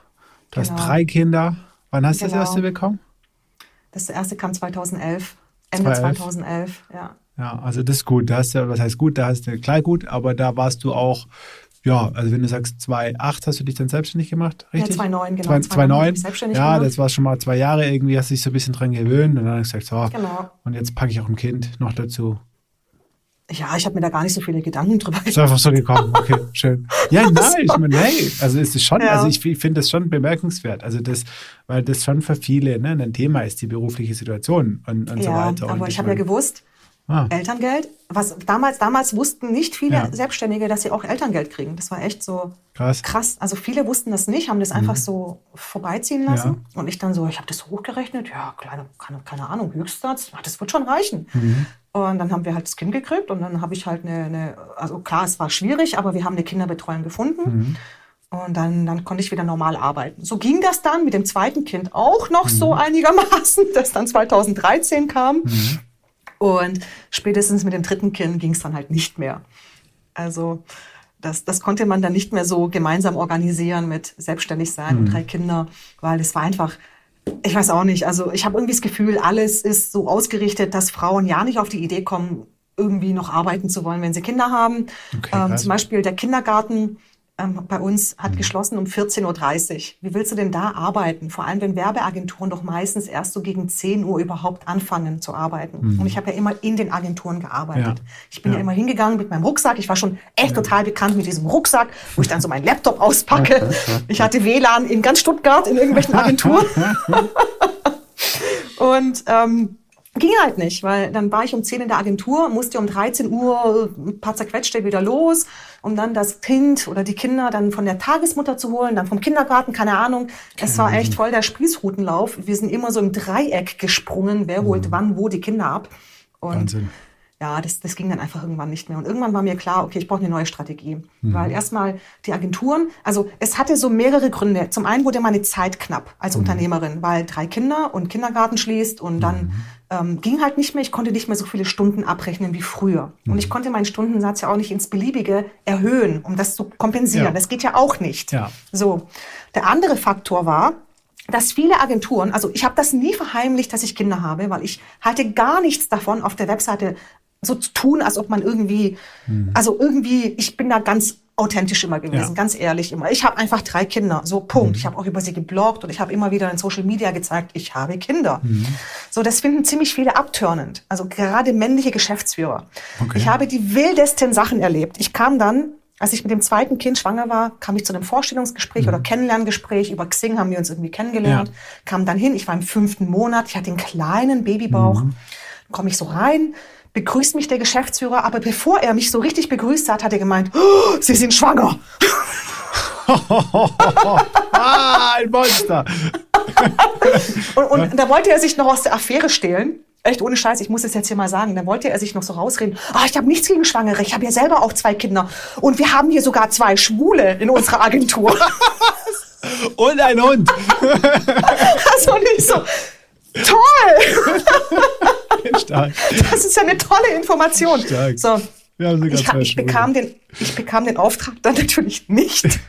S3: du hast
S1: Genau.
S3: drei Kinder. Wann hast du
S1: Genau.
S3: das erste bekommen?
S1: Das erste kam 2011, Ende
S3: 2011.
S1: 2011, ja.
S3: Ja, also das ist gut. Da hast du, was heißt gut, da hast du klar gut, aber da warst du auch, ja, also wenn du sagst 2008 hast du dich dann selbstständig gemacht, richtig?
S1: 2009, genau.
S3: 2009,
S1: 2009 habe ich selbstständig
S3: ja,
S1: gemacht.
S3: das war schon mal zwei Jahre irgendwie, hast dich so ein bisschen dran gewöhnt und dann hast du gesagt, so,
S1: Genau.
S3: und jetzt packe ich auch ein Kind noch dazu.
S1: Ja, ich habe mir da gar nicht so viele Gedanken drüber
S3: Ist einfach so gekommen. Okay, schön. Ja, nein, ich meine, hey, also ist es schon,
S1: Ja.
S3: also ich, ich finde das schon bemerkenswert. Also das, weil das schon für viele ne, ein Thema ist, die berufliche Situation und, und so
S1: Ja,
S3: weiter.
S1: aber
S3: und
S1: ich habe ja gewusst,
S3: Ah,
S1: Elterngeld, was damals, damals wussten nicht viele
S3: Ja.
S1: Selbstständige, dass sie auch Elterngeld kriegen. Das war echt so
S3: krass.
S1: krass. Also viele wussten das nicht, haben das einfach so vorbeiziehen lassen. Und ich dann so, ich habe das hochgerechnet, ja, kleine, keine, keine Ahnung, Höchstsatz, ja, das wird schon reichen. Und dann haben wir halt das Kind gekriegt und dann habe ich halt eine, eine, also klar, es war schwierig, aber wir haben eine Kinderbetreuung gefunden. Und dann, dann konnte ich wieder normal arbeiten. So ging das dann mit dem zweiten Kind auch noch so einigermaßen, das dann 2013 kam. Und spätestens mit dem dritten Kind ging es dann halt nicht mehr. Also das, das konnte man dann nicht mehr so gemeinsam organisieren mit selbstständig sein und drei Kinder, weil es war einfach, ich weiß auch nicht, also ich habe irgendwie das Gefühl, alles ist so ausgerichtet, dass Frauen ja nicht auf die Idee kommen, irgendwie noch arbeiten zu wollen, wenn sie Kinder haben.
S3: Okay,
S1: ähm, zum Beispiel der Kindergarten ähm, bei uns hat geschlossen um 14.30 Uhr. Wie willst du denn da arbeiten? Vor allem, wenn Werbeagenturen doch meistens erst so gegen 10 Uhr überhaupt anfangen zu arbeiten. Und ich habe ja immer in den Agenturen gearbeitet.
S3: Ja.
S1: Ich bin ja.
S3: Ja.
S1: immer hingegangen mit meinem Rucksack. Ich war schon echt total bekannt mit diesem Rucksack, wo ich dann so meinen Laptop auspacke. Ich hatte WLAN in ganz Stuttgart in irgendwelchen Agenturen. Und ähm, Ging halt nicht, weil dann war ich um 10 in der Agentur, musste um 13 Uhr ein paar zerquetschte wieder los, um dann das Kind oder die Kinder dann von der Tagesmutter zu holen, dann vom Kindergarten, keine Ahnung. Es war echt voll der Spießrutenlauf. Wir sind immer so im Dreieck gesprungen, wer holt wann wo die Kinder ab. Und
S3: Wahnsinn.
S1: Ja, das, das ging dann einfach irgendwann nicht mehr. Und irgendwann war mir klar, okay, ich brauche eine neue Strategie.
S3: Mhm.
S1: Weil erstmal die Agenturen, also es hatte so mehrere Gründe. Zum einen wurde meine Zeit knapp als
S3: Mhm.
S1: Unternehmerin, weil drei Kinder und Kindergarten schließt und dann
S3: Mhm.
S1: ähm, ging halt nicht mehr, ich konnte nicht mehr so viele Stunden abrechnen wie früher. Und
S3: Mhm.
S1: ich konnte meinen Stundensatz ja auch nicht ins Beliebige erhöhen, um das zu kompensieren.
S3: Ja.
S1: Das geht ja auch nicht.
S3: Ja.
S1: So, der andere Faktor war, dass viele Agenturen, also ich habe das nie verheimlicht, dass ich Kinder habe, weil ich halte gar nichts davon, auf der Webseite so zu tun, als ob man irgendwie, also irgendwie, ich bin da ganz authentisch immer gewesen,
S3: Ja.
S1: ganz ehrlich immer. Ich habe einfach drei Kinder, so Punkt. Ich habe auch über sie gebloggt und ich habe immer wieder in Social Media gezeigt, ich habe Kinder. So, das finden ziemlich viele abtörnend, also gerade männliche Geschäftsführer.
S3: Okay.
S1: Ich habe die wildesten Sachen erlebt. Ich kam dann als ich mit dem zweiten Kind schwanger war, kam ich zu einem Vorstellungsgespräch oder Kennenlerngespräch. Über Xing haben wir uns irgendwie kennengelernt.
S3: Ja.
S1: Kam dann hin, ich war im fünften Monat, ich hatte einen kleinen Babybauch. Dann komme ich so rein, begrüßt mich der Geschäftsführer, aber bevor er mich so richtig begrüßt hat, hat er gemeint, oh, Sie sind schwanger.
S3: ah, ein Monster.
S1: Und, und da wollte er sich noch aus der Affäre stehlen. Echt ohne Scheiß, ich muss es jetzt hier mal sagen. Da wollte er sich noch so rausreden. Ah, ich habe nichts gegen Schwangere. Ich habe ja selber auch zwei Kinder. Und wir haben hier sogar zwei Schwule in unserer Agentur.
S3: Und ein Hund.
S1: also nicht so. Toll!
S3: Stark.
S1: Das ist ja eine tolle Information.
S3: Stark.
S1: So. Ich, ich, bekam den, ich bekam den Auftrag dann natürlich nicht.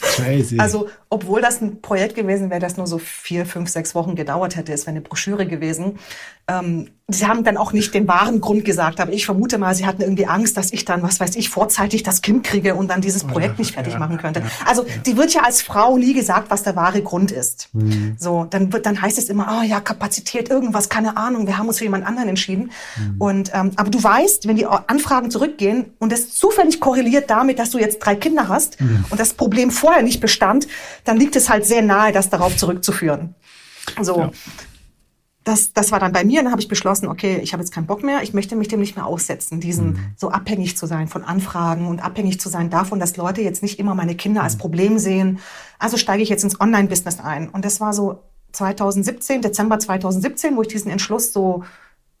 S3: Crazy.
S1: Also, obwohl das ein Projekt gewesen wäre, das nur so vier, fünf, sechs Wochen gedauert hätte, es wäre eine Broschüre gewesen. Ähm, sie haben dann auch nicht den wahren Grund gesagt, aber ich vermute mal, sie hatten irgendwie Angst, dass ich dann, was weiß ich, vorzeitig das Kind kriege und dann dieses Projekt nicht fertig
S3: ja,
S1: machen könnte.
S3: ja,
S1: Also, die wird ja als Frau nie gesagt, was der wahre Grund ist.
S3: Mhm.
S1: So, dann wird, dann heißt es immer, ah ja, Kapazität, irgendwas, keine Ahnung, wir haben uns für jemand anderen entschieden.
S3: Mhm.
S1: Und, ähm, aber du weißt, wenn die Anfragen zurückgehen und es zufällig korreliert damit, dass du jetzt drei Kinder hast
S3: Mhm.
S1: und das Problem vorher nicht bestand, dann liegt es halt sehr nahe, das darauf zurückzuführen. So.
S3: Ja.
S1: Das, das war dann bei mir, dann habe ich beschlossen, okay, ich habe jetzt keinen Bock mehr, ich möchte mich dem nicht mehr aussetzen, diesem
S3: Mhm.
S1: so abhängig zu sein von Anfragen und abhängig zu sein davon, dass Leute jetzt nicht immer meine Kinder
S3: Mhm.
S1: als Problem sehen. Also steige ich jetzt ins Online-Business ein. Und das war so 2017, Dezember 2017, wo ich diesen Entschluss so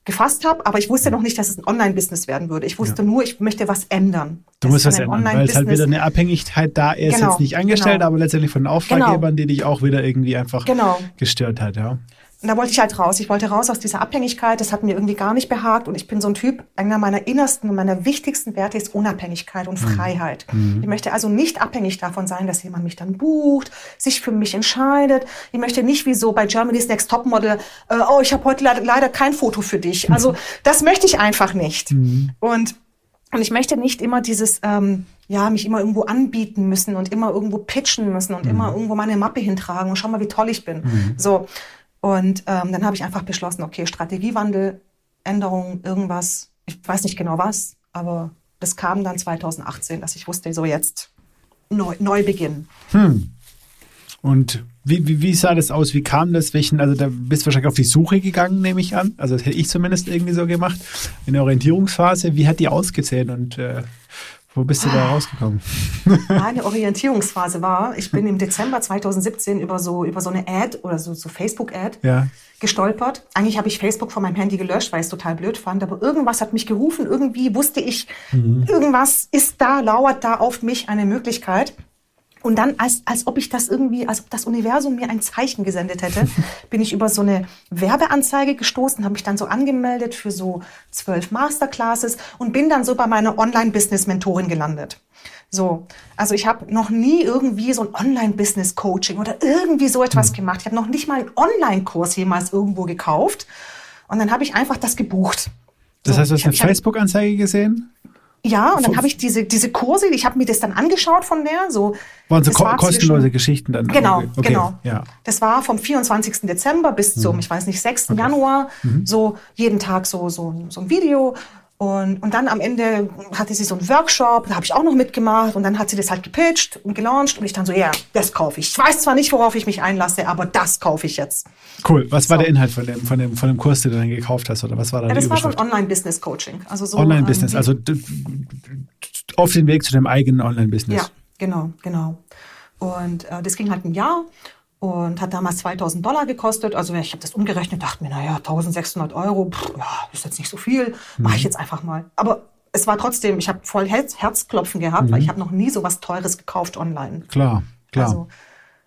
S1: gefasst habe, aber ich wusste noch nicht, dass es ein Online-Business werden würde. Ich wusste nur, ich möchte was ändern.
S3: Du musst was ändern, weil es halt wieder eine Abhängigkeit da ist,
S1: Genau,
S3: jetzt nicht angestellt,
S1: genau.
S3: aber letztendlich von Auftraggebern, die dich auch wieder irgendwie einfach
S1: Genau.
S3: gestört hat, ja.
S1: Und da wollte ich halt raus. Ich wollte raus aus dieser Abhängigkeit. Das hat mir irgendwie gar nicht behagt. Und ich bin so ein Typ, einer meiner innersten und meiner wichtigsten Werte ist Unabhängigkeit und Freiheit. Ich möchte also nicht abhängig davon sein, dass jemand mich dann bucht, sich für mich entscheidet. Ich möchte nicht wie so bei Germany's Next Topmodel, äh, oh, ich habe heute leider, leider kein Foto für dich. Also das möchte ich einfach nicht. Und und ich möchte nicht immer dieses, ähm, ja, mich immer irgendwo anbieten müssen und immer irgendwo pitchen müssen und immer irgendwo meine Mappe hintragen und schau mal, wie toll ich bin. So. Und ähm, dann habe ich einfach beschlossen, okay, Strategiewandel, Änderung, irgendwas, ich weiß nicht genau was, aber das kam dann 2018, dass ich wusste, so jetzt neu, neu beginnen.
S3: Und wie, wie, wie sah das aus? Wie kam das? Welchen, also da bist du wahrscheinlich auf die Suche gegangen, nehme ich an. Also das hätte ich zumindest irgendwie so gemacht. In der Orientierungsphase. Wie hat die ausgesehen und äh, wo bist du da rausgekommen?
S1: Meine Orientierungsphase war, ich bin im Dezember 2017 über so, über so eine Ad oder so, so Facebook-Ad
S3: Ja.
S1: gestolpert. Eigentlich habe ich Facebook von meinem Handy gelöscht, weil ich es total blöd fand, aber irgendwas hat mich gerufen, irgendwie wusste ich, irgendwas ist da, lauert da auf mich eine Möglichkeit. Und dann, als, als ob ich das irgendwie, als ob das Universum mir ein Zeichen gesendet hätte, bin ich über so eine Werbeanzeige gestoßen, habe mich dann so angemeldet für so zwölf Masterclasses und bin dann so bei meiner Online-Business-Mentorin gelandet. So, also ich habe noch nie irgendwie so ein Online-Business-Coaching oder irgendwie so etwas gemacht. Ich habe noch nicht mal einen Online-Kurs jemals irgendwo gekauft. Und dann habe ich einfach das gebucht.
S3: Das heißt, du hast
S1: ich-
S3: eine Facebook-Anzeige gesehen?
S1: Ja, und dann habe ich diese, diese Kurse, ich habe mir das dann angeschaut von der. So,
S3: Waren so ko
S1: war
S3: kostenlose
S1: zwischen-
S3: Geschichten dann?
S1: Genau,
S3: Okay,
S1: genau.
S3: Ja. Mhm.
S1: Das war vom 24. Dezember bis zum, ich weiß nicht, 6. Januar, so jeden Tag so, so, so ein Video. Und, und dann am Ende hatte sie so einen Workshop, da habe ich auch noch mitgemacht und dann hat sie das halt gepitcht und gelauncht und ich dann so, ja, das kaufe ich. Ich weiß zwar nicht, worauf ich mich einlasse, aber das kaufe ich jetzt.
S3: Cool. Was war der Inhalt von dem, von, dem, von dem Kurs, den du dann gekauft hast oder was war da
S1: Ja, das war so ein? Online-Business-Coaching. Also so,
S3: Online-Business,
S1: ähm,
S3: also auf den Weg zu dem eigenen Online-Business.
S1: Ja, genau, genau. Und äh, das ging halt ein Jahr und hat damals 2000 Dollar gekostet. Also ich habe das umgerechnet, dachte mir, naja, 1600 Euro, pff, ja, ist jetzt nicht so viel, mache ich
S3: Mhm.
S1: jetzt einfach mal. Aber es war trotzdem, ich habe voll Herz, Herzklopfen gehabt, weil ich habe noch nie so was Teures gekauft online.
S3: Klar, Mhm. klar.
S1: Also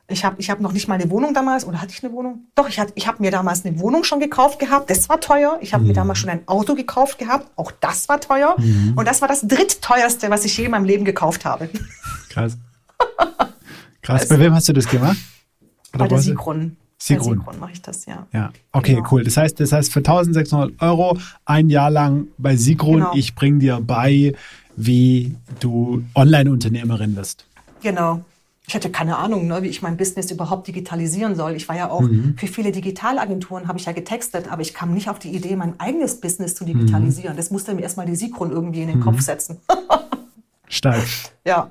S1: ich habe ich hab noch nicht mal eine Wohnung damals, oder hatte ich eine Wohnung? Doch, ich, hatte- ich habe mir damals eine Wohnung schon gekauft gehabt, das war teuer. Ich habe
S3: Mhm.
S1: mir damals schon ein Auto gekauft gehabt, auch das war teuer. Und das war das drittteuerste, was ich je in meinem Leben gekauft habe.
S3: Krass. Krass. Bei wem hast du das gemacht? Oder
S1: Bei der? Sigrun.
S3: Sigrun.
S1: Sigrun mache ich das, ja.
S3: Ja, okay,
S1: Genau.
S3: cool. Das heißt, das heißt für 1600 Euro ein Jahr lang bei Sigrun,
S1: Genau.
S3: ich bring dir bei, wie du Online-Unternehmerin wirst.
S1: Genau. Ich hatte keine Ahnung, ne, wie ich mein Business überhaupt digitalisieren soll. Ich war ja auch
S3: Mhm.
S1: für viele Digitalagenturen habe ich ja getextet, aber ich kam nicht auf die Idee, mein eigenes Business zu digitalisieren.
S3: Mhm.
S1: Das musste mir erstmal die Sigrun irgendwie in den Kopf setzen.
S3: Stark.
S1: ja,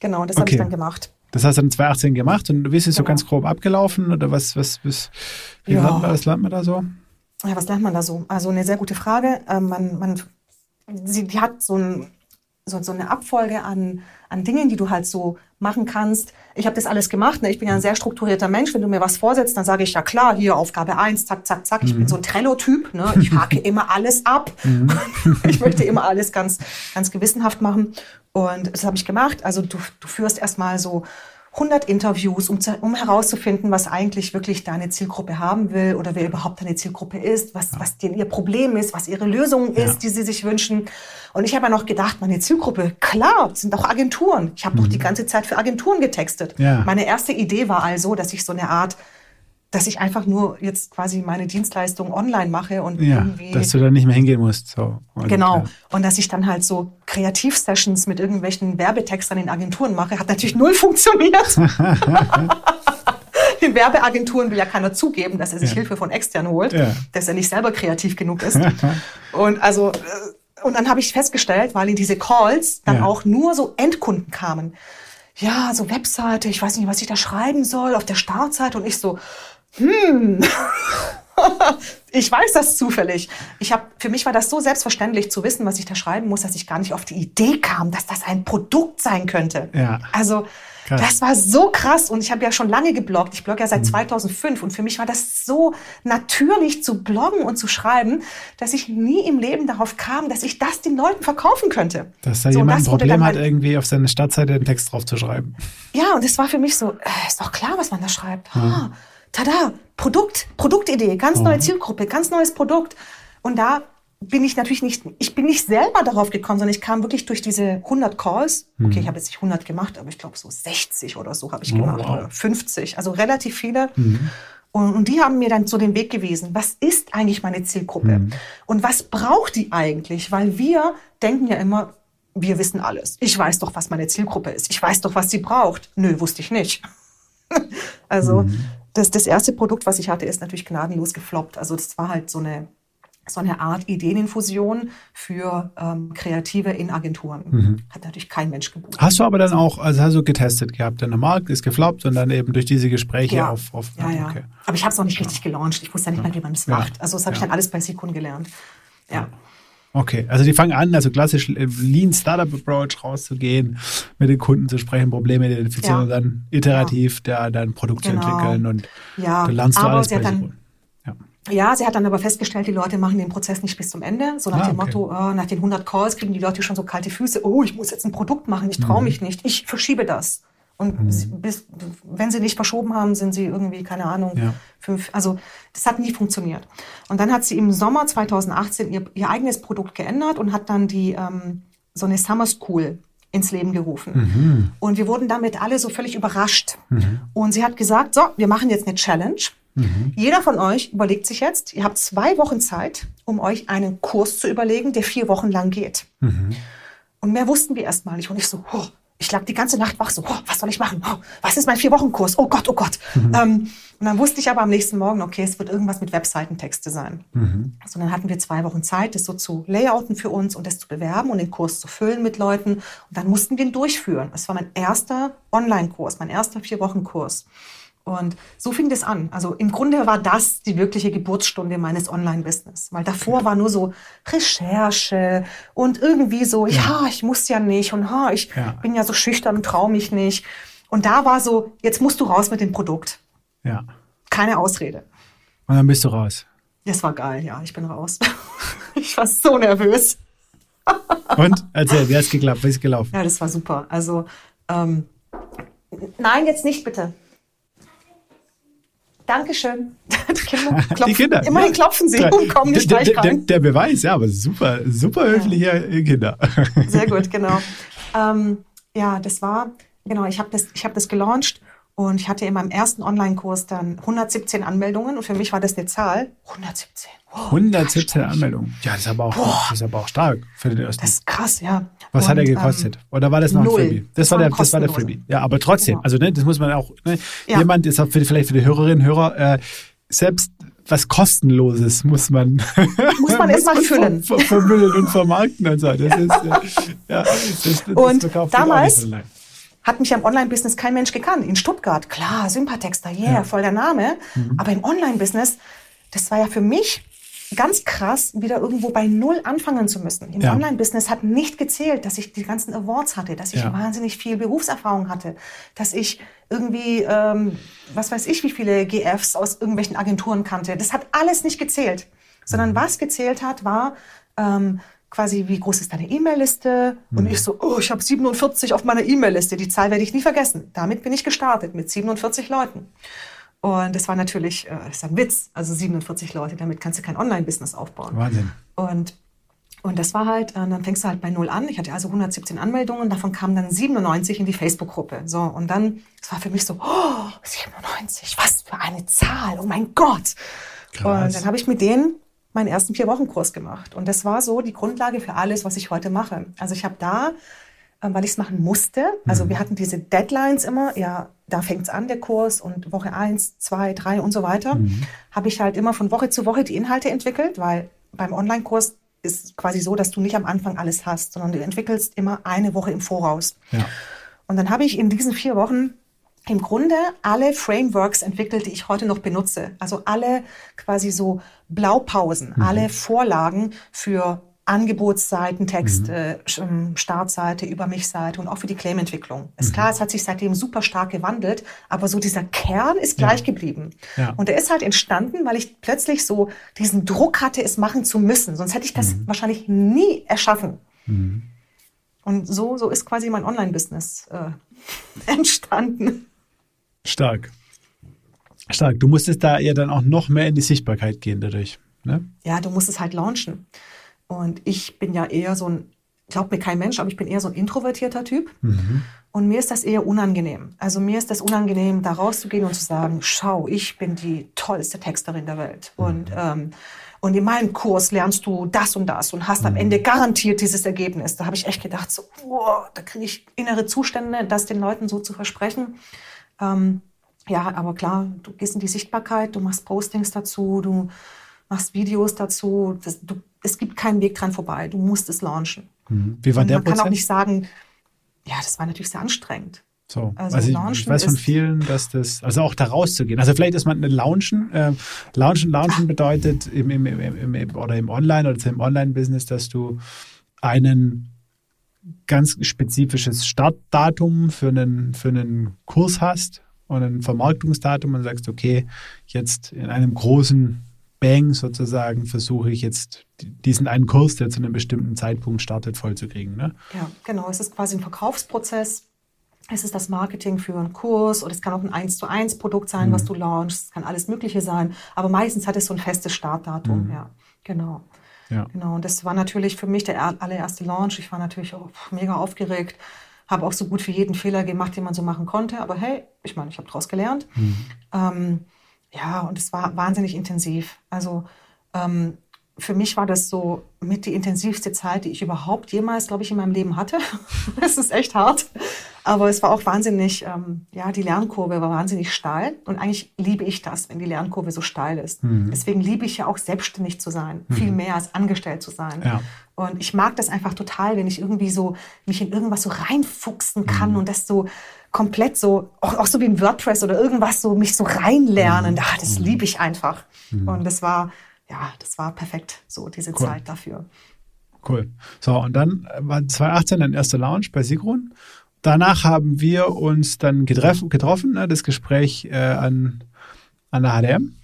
S1: genau, das habe
S3: Okay.
S1: ich dann gemacht.
S3: Das hast du dann 2018 gemacht und wie ist es so
S1: Genau.
S3: ganz grob abgelaufen oder was, was, was wie
S1: Ja.
S3: lernt man, was lernt man da so?
S1: Ja, was lernt man da so? Also eine sehr gute Frage. Ähm, man, man, sie, die hat so, ein, so, so eine Abfolge an, an Dingen, die du halt so machen kannst. Ich habe das alles gemacht. Ne? Ich bin ja ein sehr strukturierter Mensch. Wenn du mir was vorsetzt, dann sage ich ja klar, hier Aufgabe eins, zack, zack, zack. Ich bin so ein Trello-Typ. Ne? Ich hake immer alles ab. ich möchte immer alles ganz, ganz gewissenhaft machen. Und das habe ich gemacht. Also du, du führst erstmal so 100 Interviews, um, zu, um herauszufinden, was eigentlich wirklich deine Zielgruppe haben will oder wer überhaupt deine Zielgruppe ist, was, was denn ihr Problem ist, was ihre Lösung ist,
S3: Ja.
S1: die sie sich wünschen. Und ich habe ja noch gedacht, meine Zielgruppe, klar, sind auch Agenturen. Ich habe doch die ganze Zeit für Agenturen getextet.
S3: Ja.
S1: Meine erste Idee war also, dass ich so eine Art, dass ich einfach nur jetzt quasi meine Dienstleistung online mache und
S3: Ja,
S1: irgendwie
S3: dass du da nicht mehr hingehen musst. So. Und,
S1: Genau.
S3: ja.
S1: Und dass ich dann halt so Kreativsessions mit irgendwelchen Werbetextern in Agenturen mache, hat natürlich null funktioniert. Den Werbeagenturen will ja keiner zugeben, dass er sich
S3: Ja.
S1: Hilfe von extern holt,
S3: Ja.
S1: dass er nicht selber kreativ genug ist. und also, äh, und dann habe ich festgestellt, weil in diese Calls dann
S3: Ja.
S1: auch nur so Endkunden kamen. Ja, so Webseite, ich weiß nicht, was ich da schreiben soll, auf der Startseite und ich so, hm, ich weiß das zufällig. Ich hab, für mich war das so selbstverständlich zu wissen, was ich da schreiben muss, dass ich gar nicht auf die Idee kam, dass das ein Produkt sein könnte.
S3: Ja.
S1: Also
S3: Krass.
S1: das war so krass und ich habe ja schon lange gebloggt. Ich blogge ja
S3: Mhm.
S1: seit 2005 und für mich war das so natürlich zu bloggen und zu schreiben, dass ich nie im Leben darauf kam, dass ich das den Leuten verkaufen könnte.
S3: Dass da
S1: So,
S3: jemand ein
S1: das wurde
S3: Problem hat,
S1: mein-
S3: irgendwie auf seine Startseite einen Text drauf zu schreiben.
S1: Ja, und es war für mich so, äh, ist doch klar, was man da schreibt. Ah, tada, Produkt, Produktidee, ganz neue Zielgruppe, ganz neues Produkt. Und da bin ich natürlich nicht, ich bin nicht selber darauf gekommen, sondern ich kam wirklich durch diese 100 Calls. Okay, ich habe jetzt nicht 100 gemacht, aber ich glaube so 60 oder so habe ich
S3: Oh,
S1: gemacht
S3: wow.
S1: oder 50, also relativ viele. Und, und die haben mir dann so den Weg gewiesen. Was ist eigentlich meine Zielgruppe? Und was braucht die eigentlich? Weil wir denken ja immer, wir wissen alles. Ich weiß doch, was meine Zielgruppe ist. Ich weiß doch, was sie braucht. Nö, wusste ich nicht. also das, das erste Produkt, was ich hatte, ist natürlich gnadenlos gefloppt. Also das war halt so eine, so eine Art Ideeninfusion für ähm, Kreative in Agenturen. Hat natürlich kein Mensch gebucht.
S3: Hast du aber dann auch, also hast du getestet gehabt, dann der Markt ist gefloppt und dann eben durch diese Gespräche auf, auf
S1: ja, ja.
S3: okay.
S1: Aber ich habe es noch nicht richtig gelauncht. Ich wusste ja nicht mal, wie man es
S3: Ja.
S1: macht. Also das habe ich
S3: Ja.
S1: dann alles bei Sikun gelernt. Ja.
S3: Okay, also die fangen an, also klassisch äh, Lean Startup Approach rauszugehen, mit den Kunden zu sprechen, Probleme identifizieren
S1: Ja.
S3: und dann iterativ da dann ein Produkt
S1: Genau.
S3: zu entwickeln und
S1: Ja,
S3: dann lernst du
S1: aber
S3: alles
S1: sie
S3: bei
S1: dann-.
S3: Ja.
S1: Ja, sie hat dann aber festgestellt, die Leute machen den Prozess nicht bis zum Ende. So nach
S3: Ah,
S1: dem
S3: okay.
S1: Motto, äh, nach den 100 Calls kriegen die Leute schon so kalte Füße. Oh, ich muss jetzt ein Produkt machen, ich
S3: Mhm.
S1: traue mich nicht, ich verschiebe das. Und sie- bis, wenn sie nicht verschoben haben, sind sie irgendwie, keine Ahnung,
S3: Ja.
S1: fünf. Also das hat nie funktioniert. Und dann hat sie im Sommer 2018 ihr, ihr eigenes Produkt geändert und hat dann die ähm, so eine Summer School ins Leben gerufen.
S3: Mhm.
S1: Und wir wurden damit alle so völlig überrascht. Und sie hat gesagt, so, wir machen jetzt eine Challenge.
S3: Mhm.
S1: Jeder von euch überlegt sich jetzt, ihr habt zwei Wochen Zeit, um euch einen Kurs zu überlegen, der vier Wochen lang geht.
S3: Mhm.
S1: Und mehr wussten wir erstmal nicht. Und ich so, oh, ich lag die ganze Nacht wach so, oh, was soll ich machen? Oh, was ist mein Vier-Wochen-Kurs? Oh Gott, oh Gott. Mhm. Ähm, und dann wusste ich aber am nächsten Morgen, okay, es wird irgendwas mit Webseitentexte sein. Mhm. Also dann hatten wir zwei Wochen Zeit, das so zu layouten für uns und das zu bewerben und den Kurs zu füllen mit Leuten. Und dann mussten wir ihn durchführen. Es war mein erster Online-Kurs, mein erster Vier-Wochen-Kurs. Und so fing das an. Also im Grunde war das die wirkliche Geburtsstunde meines Online-Business. Weil davor war nur so Recherche und irgendwie so, ja, ja ich muss ja nicht und ha, ich ja. bin ja so schüchtern und traue mich nicht. Und da war so, jetzt musst du raus mit dem Produkt.
S3: Ja.
S1: Keine Ausrede.
S3: Und dann bist du raus.
S1: Das war geil, ja, ich bin raus. ich war so nervös.
S3: und erzähl, wie hat es geklappt? Wie ist gelaufen?
S1: Ja, das war super. Also, ähm, nein, jetzt nicht bitte. Dankeschön.
S3: Klopfen, die Kinder.
S1: Immerhin ja. klopfen sie und kommen nicht gleich
S3: rein. Der, der, Beweis, ja, aber super, super höfliche ja. Kinder.
S1: Sehr gut, genau. Ähm, ja, das war, genau, ich habe das, hab das gelauncht und ich hatte in meinem ersten Online-Kurs dann 117 Anmeldungen und für mich war das eine Zahl. 117.
S3: Wow, 117 Anmeldungen. Ja, das ist, aber auch, das ist aber auch stark für den ersten.
S1: Das ist krass, ja.
S3: Was und, hat er gekostet? Ähm, Oder war das noch null. ein Freebie? Das, das war, der, das war der Freebie. Ja, aber trotzdem, genau. also ne, das muss man auch, ne, ja. jemand ist auch für, vielleicht für die Hörerinnen und Hörer, äh, selbst was kostenloses muss man
S1: muss man erstmal füllen
S3: vermüllen und vermarkten und so. Das ist ja, ja das,
S1: das, und damals hat mich am Online-Business kein Mensch gekannt. In Stuttgart, klar, Sympathexter, yeah, ja. voll der Name. Mhm. Aber im Online-Business, das war ja für mich ganz krass, wieder irgendwo bei Null anfangen zu müssen. Im ja. Online-Business hat nicht gezählt, dass ich die ganzen Awards hatte, dass ich ja. wahnsinnig viel Berufserfahrung hatte, dass ich irgendwie, ähm, was weiß ich, wie viele GFs aus irgendwelchen Agenturen kannte. Das hat alles nicht gezählt. Sondern mhm. was gezählt hat, war, ähm, quasi, wie groß ist deine E-Mail-Liste? Und mhm. ich so, oh, ich habe 47 auf meiner E-Mail-Liste. Die Zahl werde ich nie vergessen. Damit bin ich gestartet mit 47 Leuten. Und das war natürlich, äh, das ist ein Witz, also 47 Leute, damit kannst du kein Online-Business aufbauen.
S3: Wahnsinn.
S1: Und, und das war halt, äh, dann fängst du halt bei Null an. Ich hatte also 117 Anmeldungen, davon kamen dann 97 in die Facebook-Gruppe. So, und dann, es war für mich so, oh, 97, was für eine Zahl, oh mein Gott. Krass. Und dann habe ich mit denen meinen ersten Vier-Wochen-Kurs gemacht. Und das war so die Grundlage für alles, was ich heute mache. Also ich habe da, ähm, weil ich es machen musste, also mhm. wir hatten diese Deadlines immer, ja, da fängt's an, der Kurs, und Woche eins, zwei, drei und so weiter, mhm. habe ich halt immer von Woche zu Woche die Inhalte entwickelt, weil beim Online-Kurs ist quasi so, dass du nicht am Anfang alles hast, sondern du entwickelst immer eine Woche im Voraus. Ja. Und dann habe ich in diesen vier Wochen im Grunde alle Frameworks entwickelt, die ich heute noch benutze. Also alle quasi so Blaupausen, mhm. alle Vorlagen für Angebotsseiten, Texte, mhm. Ähm, Startseite, Über mich-Seite und auch für die Claim-Entwicklung. Ist mhm. klar, es hat sich seitdem super stark gewandelt, aber so dieser Kern ist gleich ja. geblieben. Ja. Und der ist halt entstanden, weil ich plötzlich so diesen Druck hatte, es machen zu müssen. Sonst hätte ich das mhm. wahrscheinlich nie erschaffen. Mhm. Und so, so ist quasi mein Online-Business äh, entstanden.
S3: Stark. Stark. Du musstest da ja dann auch noch mehr in die Sichtbarkeit gehen dadurch. Ne?
S1: Ja, du musst es halt launchen. Und ich bin ja eher so ein, glaubt mir kein Mensch, aber ich bin eher so ein introvertierter Typ. Mhm. Und mir ist das eher unangenehm. Also mir ist das unangenehm, da rauszugehen und zu sagen, schau, ich bin die tollste Texterin der Welt. Mhm. Und, ähm, und in meinem Kurs lernst du das und das und hast am mhm. Ende garantiert dieses Ergebnis. Da habe ich echt gedacht, so, wow, da kriege ich innere Zustände, das den Leuten so zu versprechen. Ähm, ja, aber klar, du gehst in die Sichtbarkeit, du machst Postings dazu, du machst Videos dazu. Das, du, es gibt keinen Weg dran vorbei. Du musst es launchen.
S3: Mhm. Wie war Und der
S1: man Prozess? Man kann auch nicht sagen, ja, das war natürlich sehr anstrengend.
S3: So, also, also ich, ich, weiß von vielen, dass das, also auch da rauszugehen. Also vielleicht ist man eine Launchen. Äh, launchen, launchen bedeutet im, im, im, im, oder im Online oder im Online-Business, dass du einen ganz spezifisches Startdatum für einen, für einen Kurs hast und ein Vermarktungsdatum und sagst, okay, jetzt in einem großen Bang sozusagen versuche ich jetzt diesen einen Kurs, der zu einem bestimmten Zeitpunkt startet, vollzukriegen. Ne?
S1: Ja, genau. Es ist quasi ein Verkaufsprozess. Es ist das Marketing für einen Kurs oder es kann auch ein 1 zu 1 Produkt sein, mhm. was du launchst. Es kann alles Mögliche sein. Aber meistens hat es so ein festes Startdatum. Mhm. Ja, genau. Ja. Genau. Und das war natürlich für mich der allererste Launch. Ich war natürlich auch mega aufgeregt. Habe auch so gut wie jeden Fehler gemacht, den man so machen konnte. Aber hey, ich meine, ich habe daraus gelernt. Mhm. Ähm, ja, und es war wahnsinnig intensiv. Also ähm, für mich war das so mit die intensivste Zeit, die ich überhaupt jemals, glaube ich, in meinem Leben hatte. das ist echt hart. Aber es war auch wahnsinnig, ähm, ja, die Lernkurve war wahnsinnig steil. Und eigentlich liebe ich das, wenn die Lernkurve so steil ist. Mhm. Deswegen liebe ich ja auch selbstständig zu sein, mhm. viel mehr als angestellt zu sein. Ja. Und ich mag das einfach total, wenn ich irgendwie so mich in irgendwas so reinfuchsen kann mhm. und das so komplett so, auch, auch so wie im WordPress oder irgendwas so, mich so reinlernen. Mhm. Ach, das mhm. liebe ich einfach. Mhm. Und das war, ja, das war perfekt, so diese cool. Zeit dafür.
S3: Cool. So, und dann war 2018 dein erster Launch bei Sigrun. Danach haben wir uns dann getroffen, getroffen ne, das Gespräch äh, an, an der HDM.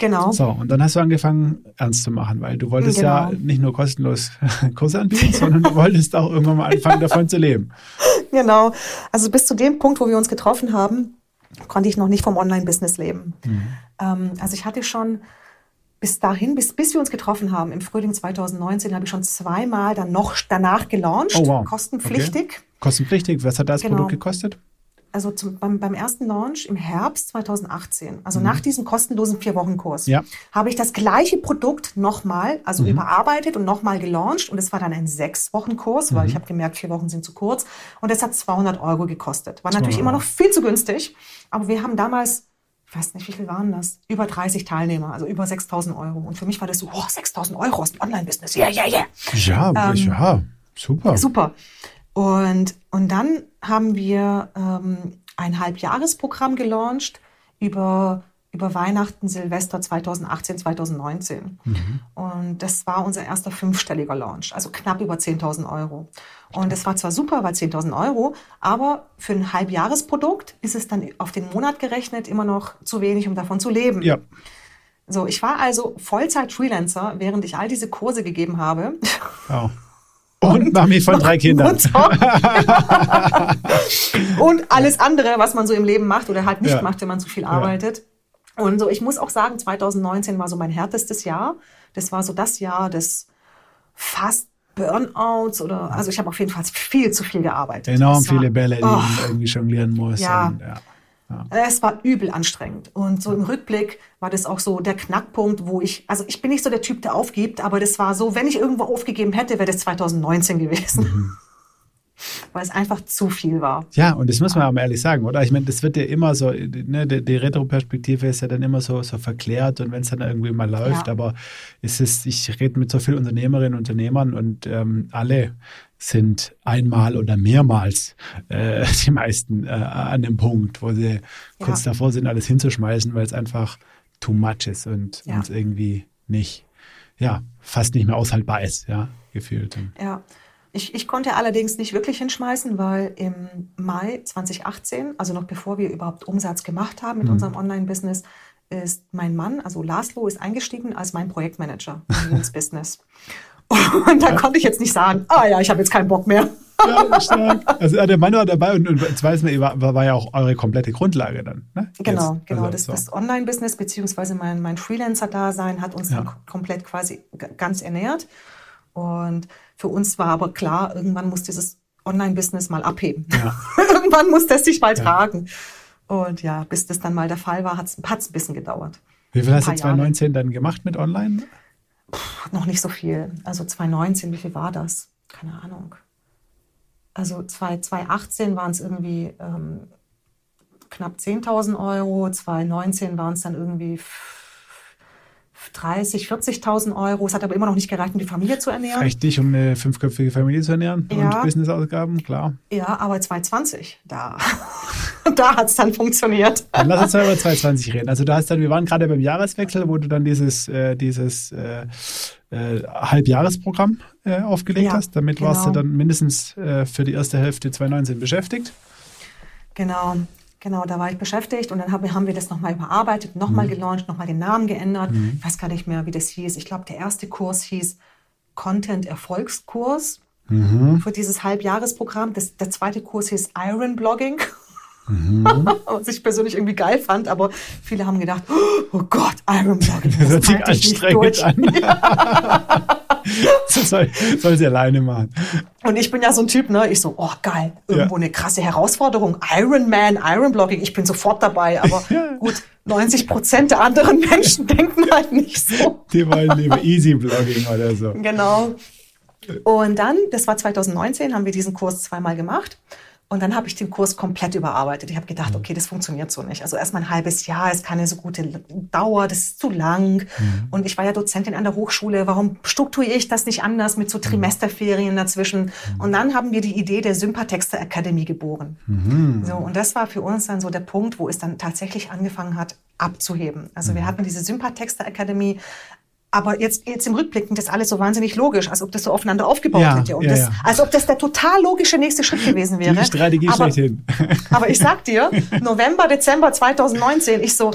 S1: Genau.
S3: So, und dann hast du angefangen, ernst zu machen, weil du wolltest genau. ja nicht nur kostenlos Kurse anbieten, sondern du wolltest auch irgendwann mal anfangen, davon zu leben.
S1: Genau. Also bis zu dem Punkt, wo wir uns getroffen haben, konnte ich noch nicht vom Online-Business leben. Mhm. Ähm, also ich hatte schon bis dahin, bis, bis wir uns getroffen haben, im Frühling 2019, habe ich schon zweimal dann noch danach gelauncht, oh, wow. kostenpflichtig. Okay.
S3: Kostenpflichtig, was hat das genau. Produkt gekostet?
S1: also zum, beim, beim ersten Launch im Herbst 2018, also mhm. nach diesem kostenlosen Vier-Wochen-Kurs, ja. habe ich das gleiche Produkt nochmal, also mhm. überarbeitet und nochmal gelauncht. Und es war dann ein Sechs-Wochen-Kurs, weil mhm. ich habe gemerkt, vier Wochen sind zu kurz. Und es hat 200 Euro gekostet. War natürlich immer noch viel zu günstig. Aber wir haben damals ich weiß nicht, wie viel waren das? Über 30 Teilnehmer, also über 6000 Euro. Und für mich war das so, oh, 6000 Euro aus dem Online-Business. Ja, ja, ja.
S3: Ja, ähm, ja, super.
S1: Super. Und, und dann haben wir ähm, ein Halbjahresprogramm gelauncht über, über Weihnachten, Silvester 2018, 2019. Mhm. Und das war unser erster fünfstelliger Launch, also knapp über 10.000 Euro. Und es war zwar super, weil 10.000 Euro, aber für ein Halbjahresprodukt ist es dann auf den Monat gerechnet immer noch zu wenig, um davon zu leben. Ja. So, ich war also Vollzeit-Freelancer, während ich all diese Kurse gegeben habe.
S3: Oh. Und Mami von drei Kindern.
S1: und alles andere, was man so im Leben macht oder halt nicht ja. macht, wenn man so viel arbeitet. Und so, ich muss auch sagen, 2019 war so mein härtestes Jahr. Das war so das Jahr des fast Burnouts oder, also ich habe auf jeden Fall viel zu viel gearbeitet.
S3: Enorm viele Bälle, die oh, man irgendwie jonglieren muss.
S1: Ja. Und, ja. Ja. Es war übel anstrengend. Und so im Rückblick war das auch so der Knackpunkt, wo ich, also ich bin nicht so der Typ, der aufgibt, aber das war so, wenn ich irgendwo aufgegeben hätte, wäre das 2019 gewesen. Mhm. Weil es einfach zu viel war.
S3: Ja, und das muss man auch mal ehrlich sagen, oder? Ich meine, das wird ja immer so, ne, die, die Retro-Perspektive ist ja dann immer so, so verklärt und wenn es dann irgendwie mal läuft, ja. aber es ist, ich rede mit so vielen Unternehmerinnen und Unternehmern und ähm, alle sind einmal oder mehrmals äh, die meisten äh, an dem Punkt, wo sie ja. kurz davor sind, alles hinzuschmeißen, weil es einfach too much ist und ja. uns irgendwie nicht, ja, fast nicht mehr aushaltbar ist, ja, gefühlt.
S1: Ja. Ich, ich konnte allerdings nicht wirklich hinschmeißen, weil im Mai 2018, also noch bevor wir überhaupt Umsatz gemacht haben mit mhm. unserem Online-Business, ist mein Mann, also Laszlo, ist eingestiegen als mein Projektmanager ins Business. Und da konnte ich jetzt nicht sagen, ah ja, ich habe jetzt keinen Bock mehr. Ja,
S3: stark. Also der Mann war dabei und, und jetzt weiß man, war, war ja auch eure komplette Grundlage dann. Ne?
S1: Genau, jetzt. genau. Also, das, so. das Online-Business beziehungsweise mein, mein Freelancer-Dasein hat uns ja. dann komplett quasi ganz ernährt. Und für uns war aber klar, irgendwann muss dieses Online-Business mal abheben. Ja. irgendwann muss das sich mal ja. tragen. Und ja, bis das dann mal der Fall war, hat es ein bisschen gedauert.
S3: Wie viel hast du 2019 Jahre. dann gemacht mit Online?
S1: Puh, noch nicht so viel. Also 2019, wie viel war das? Keine Ahnung. Also 2018 waren es irgendwie ähm, knapp 10.000 Euro, 2019 waren es dann irgendwie 30, 40.000 Euro. Es hat aber immer noch nicht gereicht, um die Familie zu ernähren.
S3: Reicht nicht, um eine fünfköpfige Familie zu ernähren ja. und Businessausgaben, klar.
S1: Ja, aber 2020, da, da hat es dann funktioniert.
S3: Dann lass uns mal über 2020 reden. Also du hast dann, wir waren gerade beim Jahreswechsel, wo du dann dieses, äh, dieses äh, äh, Halbjahresprogramm äh, aufgelegt ja, hast. Damit genau. warst du dann mindestens äh, für die erste Hälfte 2019 beschäftigt.
S1: Genau. Genau, da war ich beschäftigt und dann haben wir das nochmal überarbeitet, nochmal mhm. gelauncht, nochmal den Namen geändert. Mhm. Ich weiß gar nicht mehr, wie das hieß. Ich glaube, der erste Kurs hieß Content Erfolgskurs mhm. für dieses Halbjahresprogramm. Das, der zweite Kurs hieß Iron Blogging. Mhm. Was ich persönlich irgendwie geil fand, aber viele haben gedacht, oh Gott, Iron Blogging. Das, das sich anstrengend an. Ja.
S3: soll, soll sie alleine machen.
S1: Und ich bin ja so ein Typ, ne? Ich so, oh geil, irgendwo
S3: Ja.
S1: eine krasse Herausforderung. Ironman, Ironblocking, ich bin sofort dabei. Aber
S3: Ja.
S1: gut, 90 Prozent der anderen Menschen denken halt nicht so.
S3: Die wollen lieber Easy Blogging oder so.
S1: Genau. Und dann, das war 2019, haben wir diesen Kurs zweimal gemacht. Und dann habe ich den Kurs komplett überarbeitet. Ich habe gedacht, okay, das funktioniert so nicht. Also erstmal ein halbes Jahr ist keine so gute Dauer, das ist zu lang. Und ich war ja Dozentin an der Hochschule. Warum strukturiere ich das nicht anders mit so Trimesterferien dazwischen? Und dann haben wir die Idee der Sympathexter Akademie geboren. So, und das war für uns dann so der Punkt, wo es dann tatsächlich angefangen hat, abzuheben. Also wir hatten diese Sympathexter Akademie aber jetzt, jetzt im Rückblick klingt das alles so wahnsinnig logisch, als ob das so aufeinander aufgebaut
S3: Ja,
S1: hätte. Und
S3: ja,
S1: das,
S3: ja.
S1: Als ob das der total logische nächste Schritt gewesen wäre.
S3: Die Strategie
S1: aber,
S3: schlechthin.
S1: aber ich sag dir, November, Dezember 2019, ich so,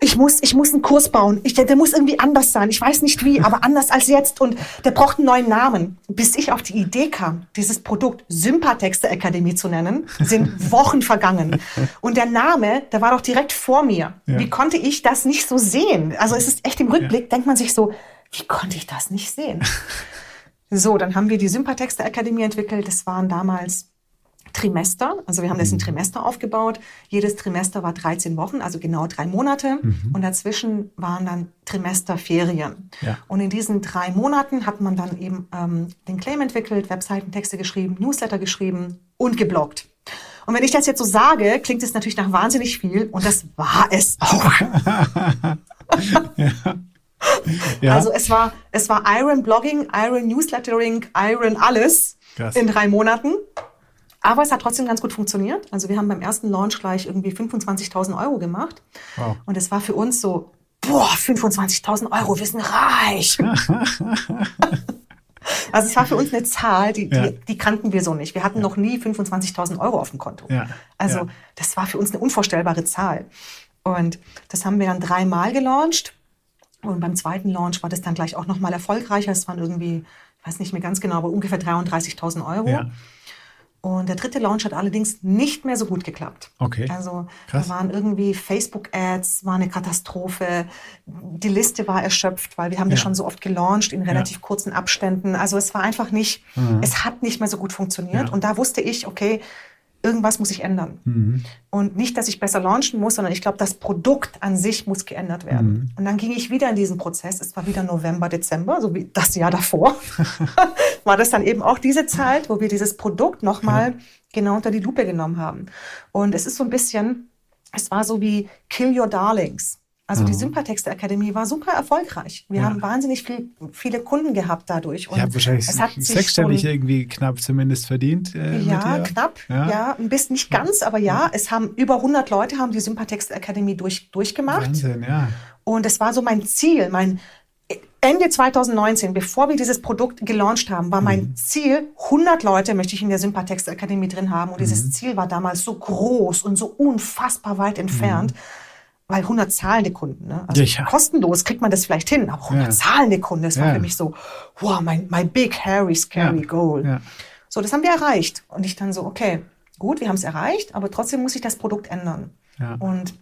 S1: ich muss, ich muss einen Kurs bauen. Ich, der, der muss irgendwie anders sein. Ich weiß nicht wie, aber anders als jetzt. Und der braucht einen neuen Namen. Bis ich auf die Idee kam, dieses Produkt Sympathexter Akademie zu nennen, sind Wochen vergangen. Und der Name, der war doch direkt vor mir.
S3: Ja.
S1: Wie konnte ich das nicht so sehen? Also es ist echt im Rückblick, denkt man sich so, wie konnte ich das nicht sehen? So, dann haben wir die Sympathexter Akademie entwickelt. Das waren damals Trimester. Also wir haben das in Trimester aufgebaut. Jedes Trimester war 13 Wochen, also genau drei Monate. Und dazwischen waren dann Trimesterferien.
S3: Ja.
S1: Und in diesen drei Monaten hat man dann eben ähm, den Claim entwickelt, Webseitentexte geschrieben, Newsletter geschrieben und gebloggt. Und wenn ich das jetzt so sage, klingt es natürlich nach wahnsinnig viel. Und das war es auch.
S3: Ja.
S1: Also es war, es war Iron Blogging, Iron Newslettering, Iron alles
S3: Krass.
S1: in drei Monaten. Aber es hat trotzdem ganz gut funktioniert. Also wir haben beim ersten Launch gleich irgendwie 25.000 Euro gemacht.
S3: Wow.
S1: Und es war für uns so, boah, 25.000 Euro, wir sind reich. also es war für uns eine Zahl, die, die,
S3: Ja.
S1: die kannten wir so nicht. Wir hatten noch nie 25.000 Euro auf dem Konto.
S3: Ja,
S1: Also
S3: ja.
S1: das war für uns eine unvorstellbare Zahl. Und das haben wir dann dreimal gelauncht. Und beim zweiten Launch war das dann gleich auch nochmal erfolgreicher. Es waren irgendwie, ich weiß nicht mehr ganz genau, aber ungefähr 33.000 Euro.
S3: Ja.
S1: Und der dritte Launch hat allerdings nicht mehr so gut geklappt.
S3: Okay.
S1: Also
S3: Krass.
S1: da waren irgendwie Facebook-Ads, war eine Katastrophe. Die Liste war erschöpft, weil wir haben das
S3: Ja.
S1: schon so oft gelauncht in relativ kurzen Abständen. Also es war einfach nicht, es hat nicht mehr so gut funktioniert.
S3: Mhm. Ja.
S1: Und da wusste ich, okay, irgendwas muss ich ändern.
S3: Mhm.
S1: Und nicht, dass ich besser launchen muss, sondern ich glaube, das Produkt an sich muss geändert werden.
S3: Mhm.
S1: Und dann ging ich wieder in diesen Prozess. Es war wieder November, Dezember, so wie das Jahr davor. war das dann eben auch diese Zeit, wo wir dieses Produkt nochmal genau unter die Lupe genommen haben. Und es ist so ein bisschen, es war so wie Kill Your Darlings. Also die Sympathexter Akademie war super erfolgreich. Wir
S3: Mhm. Ja.
S1: haben wahnsinnig viel, viele Kunden gehabt dadurch.
S3: Ich habe wahrscheinlich
S1: es hat sich
S3: sechsstellig
S1: ein-
S3: irgendwie knapp zumindest verdient. Äh,
S1: ja, knapp. Ja. ein bisschen nicht ganz, aber ja, es haben über 100 Leute haben die Sympathexter Akademie durch, durchgemacht.
S3: Wahnsinn, ja.
S1: Und es war so mein Ziel, mein Ende 2019, bevor wir dieses Produkt gelauncht haben, war mein
S3: Mhm.
S1: Ziel, 100 Leute möchte ich in der Sympathexter Akademie drin haben. Und
S3: Mhm.
S1: dieses Ziel war damals so groß und so unfassbar weit entfernt. Weil 100 zahlende Kunden, ne? Also.
S3: Ja, ja.
S1: kostenlos kriegt man das vielleicht hin, aber 100
S3: Ja.
S1: zahlende Kunden, das war
S3: Ja.
S1: für mich so, wow, mein, my big, hairy, scary
S3: Ja.
S1: goal.
S3: Ja.
S1: So, das haben wir erreicht. Und ich dann so, okay, gut, wir haben es erreicht, aber trotzdem muss ich das Produkt ändern.
S3: Ja.
S1: Und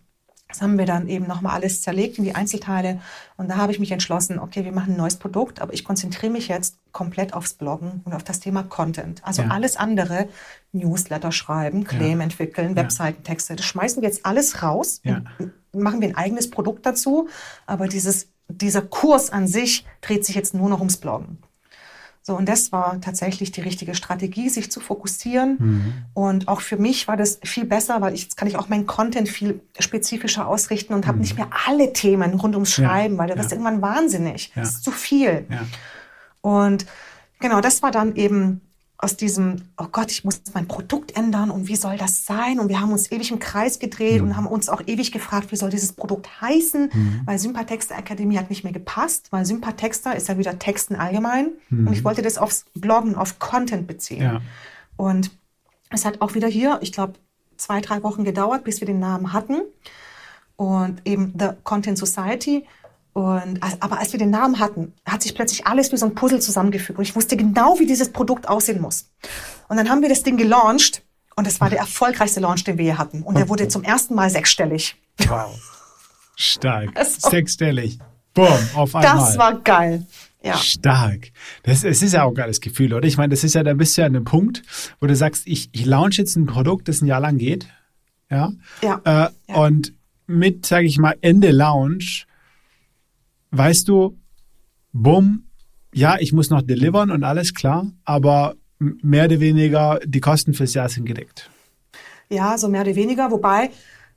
S1: das haben wir dann eben nochmal alles zerlegt in die Einzelteile. Und da habe ich mich entschlossen, okay, wir machen ein neues Produkt, aber ich konzentriere mich jetzt komplett aufs Bloggen und auf das Thema Content. Also
S3: Ja.
S1: alles andere, Newsletter schreiben, Claim entwickeln, Webseitentexte, das schmeißen wir jetzt alles raus,
S3: Ja.
S1: Machen wir ein eigenes Produkt dazu. Aber dieses, dieser Kurs an sich dreht sich jetzt nur noch ums Bloggen. So, und das war tatsächlich die richtige Strategie, sich zu fokussieren.
S3: Mhm.
S1: Und auch für mich war das viel besser, weil ich, jetzt kann ich auch meinen Content viel spezifischer ausrichten und habe nicht mehr alle Themen rund ums
S3: Mhm. Ja,
S1: Schreiben, weil das
S3: ja.
S1: ist irgendwann wahnsinnig.
S3: Ja.
S1: Das ist zu viel. Und genau, das war dann eben aus diesem, oh Gott, ich muss mein Produkt ändern und wie soll das sein? Und wir haben uns ewig im Kreis gedreht
S3: Mhm.
S1: und haben uns auch ewig gefragt, wie soll dieses Produkt heißen? Weil Sympathexter Akademie hat nicht mehr gepasst, weil Sympathexter ist ja wieder Texten allgemein. Und ich wollte das aufs Bloggen, auf Content beziehen.
S3: Mhm. Ja.
S1: Und es hat auch wieder hier, ich glaube, zwei, drei Wochen gedauert, bis wir den Namen hatten. Und eben The Content Society. Und, aber als wir den Namen hatten, hat sich plötzlich alles wie so ein Puzzle zusammengefügt. Und ich wusste genau, wie dieses Produkt aussehen muss. Und dann haben wir das Ding gelauncht. Und es war der erfolgreichste Launch, den wir je hatten. Und der wurde zum ersten Mal sechsstellig.
S3: Wow. Stark.
S1: Also-
S3: Sechsstellig. Boom, auf einmal.
S1: Das war geil. Ja.
S3: Stark. Das, es ist ja auch ein geiles Gefühl, oder? Ich meine, das ist ja, da bist du ja an einem Punkt, wo du sagst, ich, ich launch jetzt ein Produkt, das ein Jahr lang geht. Ja.
S1: Ja.
S3: Äh,
S1: Ja.
S3: Und mit, sage ich mal, Ende Launch, weißt du, bumm, ja, ich muss noch delivern und alles klar, aber mehr oder weniger die Kosten fürs Jahr sind gedeckt.
S1: Ja, so mehr oder weniger. Wobei,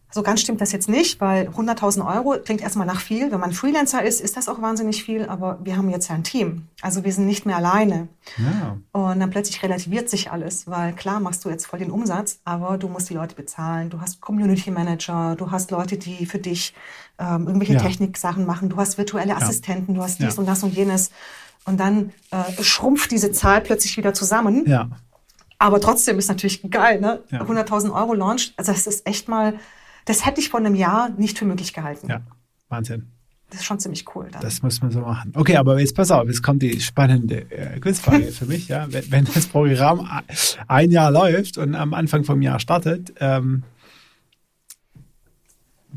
S1: so ganz stimmt das jetzt nicht, weil 100.000 Euro klingt erstmal nach viel. Wenn man Freelancer ist, ist das auch wahnsinnig viel. Aber wir haben jetzt ja ein Team. Also wir sind nicht mehr alleine.
S3: Ja.
S1: Und dann plötzlich relativiert sich alles, weil klar machst du jetzt voll den Umsatz, aber du musst die Leute bezahlen. Du hast Community Manager, du hast Leute, die für dich ähm, irgendwelche
S3: Ja.
S1: Techniksachen machen, du hast virtuelle Assistenten, du hast dies
S3: Ja.
S1: und das und jenes. Und dann äh, schrumpft diese Zahl plötzlich wieder zusammen.
S3: Ja.
S1: Aber trotzdem ist natürlich geil, ne?
S3: Ja.
S1: 100.000 Euro Launch, also das ist echt mal, das hätte ich vor einem Jahr nicht für möglich gehalten.
S3: Ja. Wahnsinn.
S1: Das ist schon ziemlich cool dann.
S3: Das muss man so machen. Okay, aber jetzt pass auf, jetzt kommt die spannende äh, Quizfrage für mich. Ja, wenn, wenn das Programm ein Jahr läuft und am Anfang vom Jahr startet, ähm,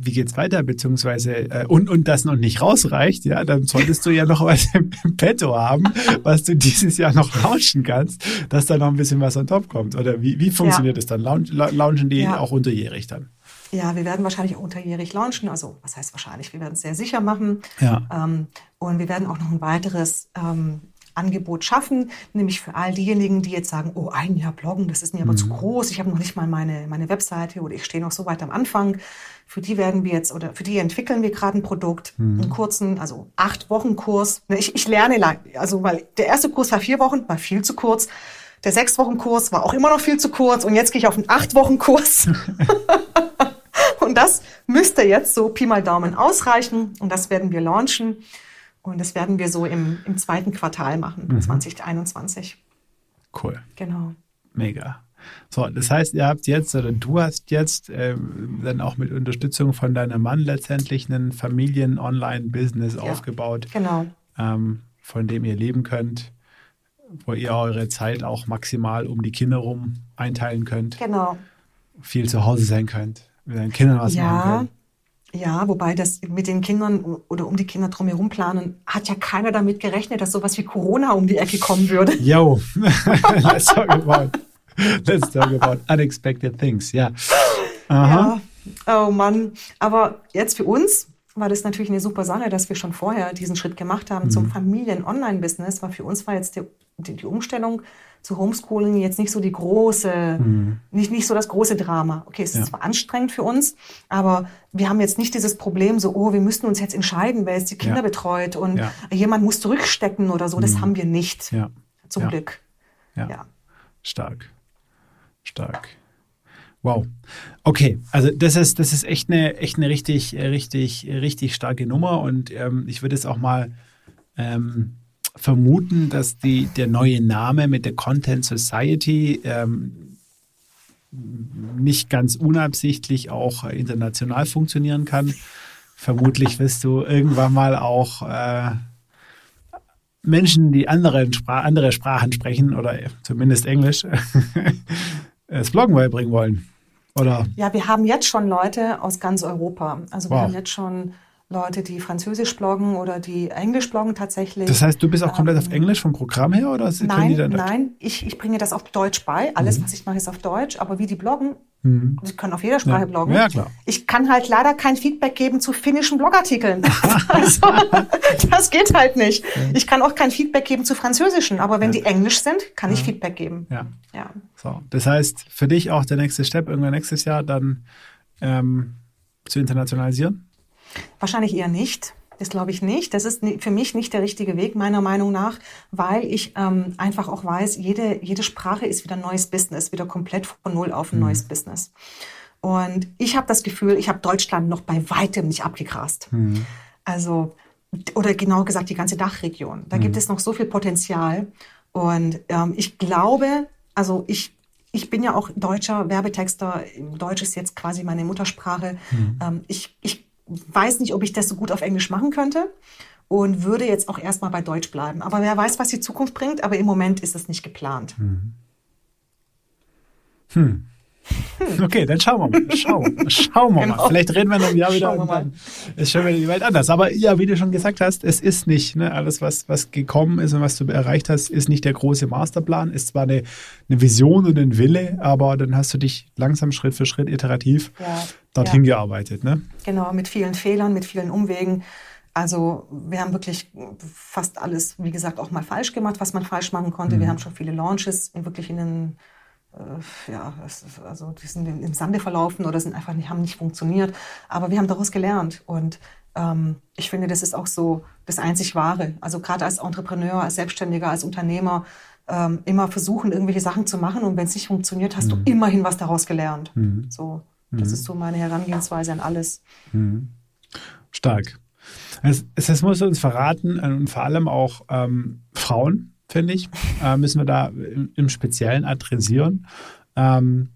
S3: wie geht's weiter, beziehungsweise äh, und und das noch nicht rausreicht, ja, dann solltest du ja noch was im, im Petto haben, was du dieses Jahr noch launchen kannst, dass da noch ein bisschen was on top kommt. Oder wie, wie funktioniert es dann? Launch, la- launchen die
S1: Ja.
S3: auch unterjährig dann?
S1: Ja, wir werden wahrscheinlich auch unterjährig launchen. Also, was heißt wahrscheinlich? Wir werden es sehr sicher machen.
S3: Ja.
S1: Ähm, und wir werden auch noch ein weiteres ähm, Angebot schaffen, nämlich für all diejenigen, die jetzt sagen, oh, ein Jahr bloggen, das ist mir aber zu groß. Ich habe noch nicht mal meine, meine Webseite oder ich stehe noch so weit am Anfang. Für die werden wir jetzt oder für die entwickeln wir gerade ein Produkt, einen kurzen, also acht Wochen Kurs. Ne, Ich, ich lerne lang, also weil der erste Kurs war vier Wochen, war viel zu kurz. Der sechs Wochen Kurs war auch immer noch viel zu kurz und jetzt gehe ich auf einen acht Wochen Kurs. Und das müsste jetzt so Pi mal Daumen ausreichen. Und das werden wir launchen. Und das werden wir so im, im zweiten Quartal machen, 2021.
S3: Cool.
S1: Genau.
S3: Mega. So, das heißt, ihr habt jetzt oder du hast jetzt ähm, dann auch mit Unterstützung von deinem Mann letztendlich einen Familien-Online-Business aufgebaut,
S1: Genau.
S3: ähm, von dem ihr leben könnt, wo ihr eure Zeit auch maximal um die Kinder rum einteilen könnt,
S1: Genau.
S3: viel zu Hause sein könnt, mit deinen Kindern was machen
S1: Ja.
S3: könnt.
S1: Ja, wobei das mit den Kindern oder um die Kinder drumherum planen, hat ja keiner damit gerechnet, dass sowas wie Corona um die Ecke kommen würde.
S3: Yo, let's talk about, let's talk about unexpected things. Ja. Aha.
S1: Ja. Oh Mann. Aber jetzt für uns war das natürlich eine super Sache, dass wir schon vorher diesen Schritt gemacht haben
S3: Mhm.
S1: zum Familien-Online-Business, weil für uns war jetzt die, die, die Umstellung zu Homeschooling jetzt nicht so die große, nicht, nicht so das große Drama. Okay, es ist
S3: Mhm. Ja.
S1: zwar anstrengend für uns, aber wir haben jetzt nicht dieses Problem so, oh, wir müssten uns jetzt entscheiden, wer jetzt die Kinder
S3: Ja.
S1: betreut und
S3: Ja.
S1: jemand muss zurückstecken oder so. Das haben wir nicht. Zum. Glück.
S3: Ja. Stark. Stark. Wow. Okay, also das ist, das ist echt eine, echt eine richtig, äh, richtig, richtig starke Nummer und ähm, ich würde es auch mal ähm, vermuten, dass die, der neue Name mit der Content Society ähm, nicht ganz unabsichtlich auch äh, international funktionieren kann. Vermutlich wirst du irgendwann mal auch äh, Menschen, die anderen Spra andere Sprachen sprechen oder zumindest Englisch, das Bloggen beibringen wollen. Oder
S1: Ja, wir haben jetzt schon Leute aus ganz Europa. Also wir
S3: Wow.
S1: haben jetzt schon Leute, die Französisch bloggen oder die Englisch bloggen tatsächlich.
S3: das heißt, du bist auch komplett auf Englisch vom Programm her oder können
S1: nein,
S3: die dann
S1: nein, ich, ich bringe das auf Deutsch bei. Alles, was ich mache, ist auf Deutsch. Aber wie die bloggen, sie können auf jeder Sprache
S3: Ja.
S1: bloggen.
S3: Ja, klar.
S1: Ich kann halt leider kein Feedback geben zu finnischen Blogartikeln. also, das geht halt nicht. Ich kann auch kein Feedback geben zu französischen. Aber wenn die Englisch sind, kann ich Feedback geben.
S3: Ja.
S1: Ja.
S3: So. Das heißt, für dich auch der nächste Step irgendwann nächstes Jahr dann ähm, zu internationalisieren?
S1: Wahrscheinlich eher nicht. Das glaube ich nicht. Das ist für mich nicht der richtige Weg, meiner Meinung nach, weil ich ähm, einfach auch weiß, jede, jede Sprache ist wieder ein neues Business, wieder komplett von Null auf ein neues Business. Und ich habe das Gefühl, ich habe Deutschland noch bei weitem nicht abgegrast. Also, oder genau gesagt, die ganze Dachregion. Da gibt es noch so viel Potenzial. Und ähm, ich glaube, also ich, ich bin ja auch deutscher Werbetexter. Deutsch ist jetzt quasi meine Muttersprache. Ähm, ich, ich weiß nicht, ob ich das so gut auf Englisch machen könnte und würde jetzt auch erstmal bei Deutsch bleiben. Aber wer weiß, was die Zukunft bringt. Aber im Moment ist es nicht geplant.
S3: Okay, dann schauen wir mal. Schauen, schauen wir
S1: Genau.
S3: mal. Vielleicht reden wir noch ein Jahr wieder
S1: Schauen
S3: dann ist schon wieder die Welt anders. Aber ja, wie du schon gesagt hast, es ist nicht, ne, alles, was, was gekommen ist und was du erreicht hast, ist nicht der große Masterplan. Ist zwar eine, eine Vision und ein Wille, aber dann hast du dich langsam Schritt für Schritt iterativ
S1: Ja,
S3: dorthin
S1: ja.
S3: gearbeitet. Ne?
S1: Genau, mit vielen Fehlern, mit vielen Umwegen. Also wir haben wirklich fast alles, wie gesagt, auch mal falsch gemacht, was man falsch machen konnte. Wir haben schon viele Launches wirklich in den, ja, es ist- also die sind im Sande verlaufen oder sind einfach nicht, haben nicht funktioniert. Aber wir haben daraus gelernt und ähm, ich finde, das ist auch so das einzig Wahre. Also gerade als Entrepreneur, als Selbstständiger, als Unternehmer ähm, immer versuchen, irgendwelche Sachen zu machen und wenn es nicht funktioniert, hast du immerhin was daraus gelernt. So, das ist so meine Herangehensweise an alles.
S3: Stark. Es, es, es muss uns verraten, äh, und vor allem auch ähm, Frauen, finde ich, äh, müssen wir da im, im Speziellen adressieren. Ähm,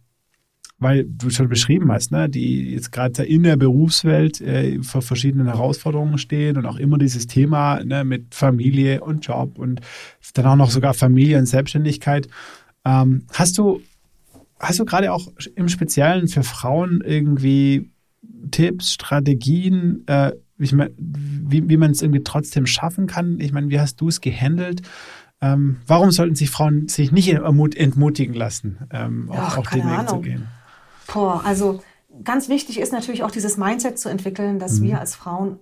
S3: weil du schon beschrieben hast, ne, die jetzt gerade in der Berufswelt äh, vor verschiedenen Herausforderungen stehen und auch immer dieses Thema ne, mit Familie und Job und dann auch noch sogar Familie und Selbstständigkeit. Ähm, hast du, hast du gerade auch im Speziellen für Frauen irgendwie Tipps, Strategien, äh, ich mein, wie, wie man es irgendwie trotzdem schaffen kann? Ich meine, wie hast du es gehandelt? Ähm, warum sollten sich Frauen sich nicht entmutigen lassen, ähm,
S1: Ach,
S3: auf, den Weg zu
S1: Ahnung.
S3: gehen?
S1: Boah, also ganz wichtig ist natürlich auch dieses Mindset zu entwickeln, dass wir als Frauen,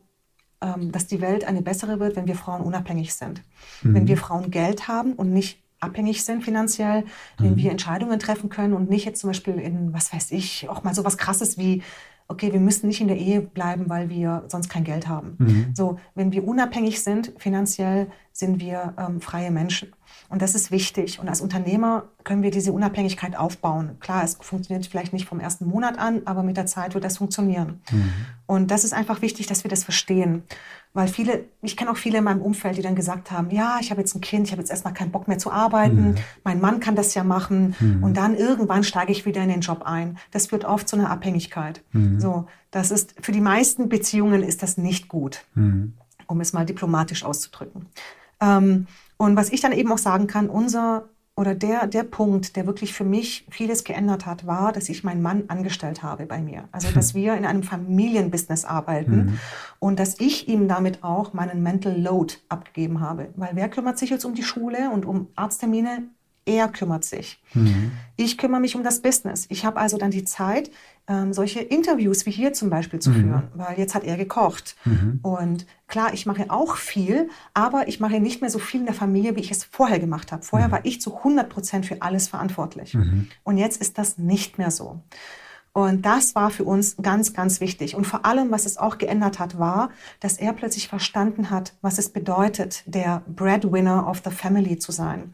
S1: ähm, dass die Welt eine bessere wird, wenn wir Frauen unabhängig sind. Wenn wir Frauen Geld haben und nicht abhängig sind finanziell, wenn wir Entscheidungen treffen können und nicht jetzt zum Beispiel in, was weiß ich, auch mal so was krasses wie, okay, wir müssen nicht in der Ehe bleiben, weil wir sonst kein Geld haben. So, wenn wir unabhängig sind finanziell, sind wir ähm, freie Menschen. Und das ist wichtig. Und als Unternehmer können wir diese Unabhängigkeit aufbauen. Klar, es funktioniert vielleicht nicht vom ersten Monat an, aber mit der Zeit wird das funktionieren. Und das ist einfach wichtig, dass wir das verstehen. Weil viele, ich kenne auch viele in meinem Umfeld, die dann gesagt haben, ja, ich habe jetzt ein Kind, ich habe jetzt erstmal keinen Bock mehr zu arbeiten, mein Mann kann das ja machen und dann irgendwann steige ich wieder in den Job ein. Das führt oft zu einer Abhängigkeit. So, das ist, für die meisten Beziehungen ist das nicht gut um es mal diplomatisch auszudrücken. Ähm, und was ich dann eben auch sagen kann, unser oder der, der Punkt, der wirklich für mich vieles geändert hat, war, dass ich meinen Mann angestellt habe bei mir. Also, dass wir in einem Familienbusiness arbeiten und dass ich ihm damit auch meinen Mental Load abgegeben habe. Weil wer kümmert sich jetzt um die Schule und um Arzttermine? Er kümmert sich. Ich kümmere mich um das Business. Ich habe also dann die Zeit, ähm, solche Interviews wie hier zum Beispiel zu führen, weil jetzt hat er gekocht. Und klar, ich mache auch viel, aber ich mache nicht mehr so viel in der Familie, wie ich es vorher gemacht habe. Vorher war ich zu 100 Prozent für alles verantwortlich. Und jetzt ist das nicht mehr so. Und das war für uns ganz, ganz wichtig. Und vor allem, was es auch geändert hat, war, dass er plötzlich verstanden hat, was es bedeutet, der Breadwinner of the Family zu sein.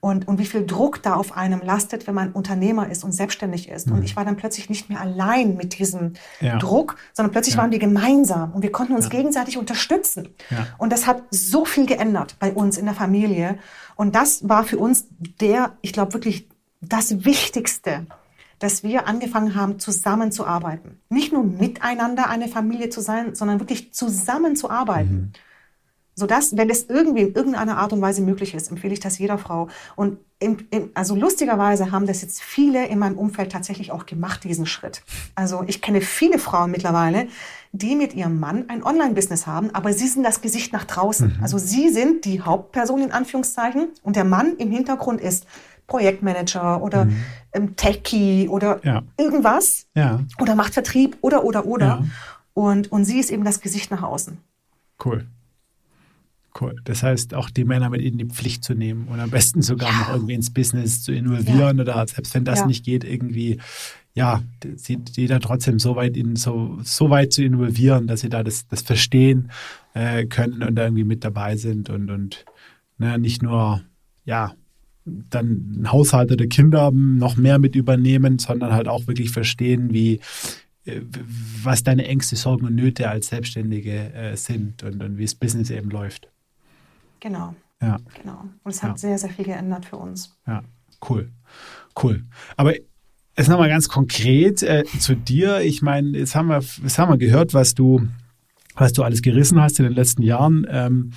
S1: Und, und wie viel Druck da auf einem lastet, wenn man Unternehmer ist und selbstständig ist. Und ich war dann plötzlich nicht mehr allein mit diesem
S3: Ja.
S1: Druck, sondern plötzlich
S3: Ja.
S1: waren wir gemeinsam und wir konnten uns gegenseitig unterstützen.
S3: Ja.
S1: Und das hat so viel geändert bei uns in der Familie. Und das war für uns der, ich glaube wirklich das Wichtigste, dass wir angefangen haben, zusammenzuarbeiten. Nicht nur miteinander eine Familie zu sein, sondern wirklich zusammenzuarbeiten. Sodass, wenn es irgendwie in irgendeiner Art und Weise möglich ist, empfehle ich das jeder Frau. Und im, im, also lustigerweise haben das jetzt viele in meinem Umfeld tatsächlich auch gemacht, diesen Schritt. Also ich kenne viele Frauen mittlerweile, die mit ihrem Mann ein Online-Business haben, aber sie sind das Gesicht nach draußen. Also sie sind die Hauptperson in Anführungszeichen und der Mann im Hintergrund ist Projektmanager oder ähm, Techie oder
S3: Ja.
S1: irgendwas
S3: Ja,
S1: oder macht Vertrieb oder oder oder.
S3: Ja.
S1: Und, und sie ist eben das Gesicht nach außen.
S3: cool. Cool. Das heißt, auch die Männer mit in die Pflicht zu nehmen und am besten sogar noch irgendwie ins Business zu involvieren oder selbst wenn das nicht geht, irgendwie, ja, sie, die da trotzdem so weit in, so, so weit zu involvieren, dass sie da das, das verstehen äh, können und da irgendwie mit dabei sind und, und ne, nicht nur, ja, dann ein Haushalt oder Kinder noch mehr mit übernehmen, sondern halt auch wirklich verstehen, wie äh, was deine Ängste, Sorgen und Nöte als Selbstständige äh, sind und, und wie das Business eben läuft.
S1: Genau,
S3: Ja,
S1: genau. Und es hat
S3: Ja.
S1: sehr, sehr viel geändert für uns.
S3: ja, cool, cool. Aber jetzt nochmal ganz konkret äh, zu dir. Ich meine, jetzt haben wir, jetzt haben wir gehört, was du, was du alles gerissen hast in den letzten Jahren. Ähm, äh,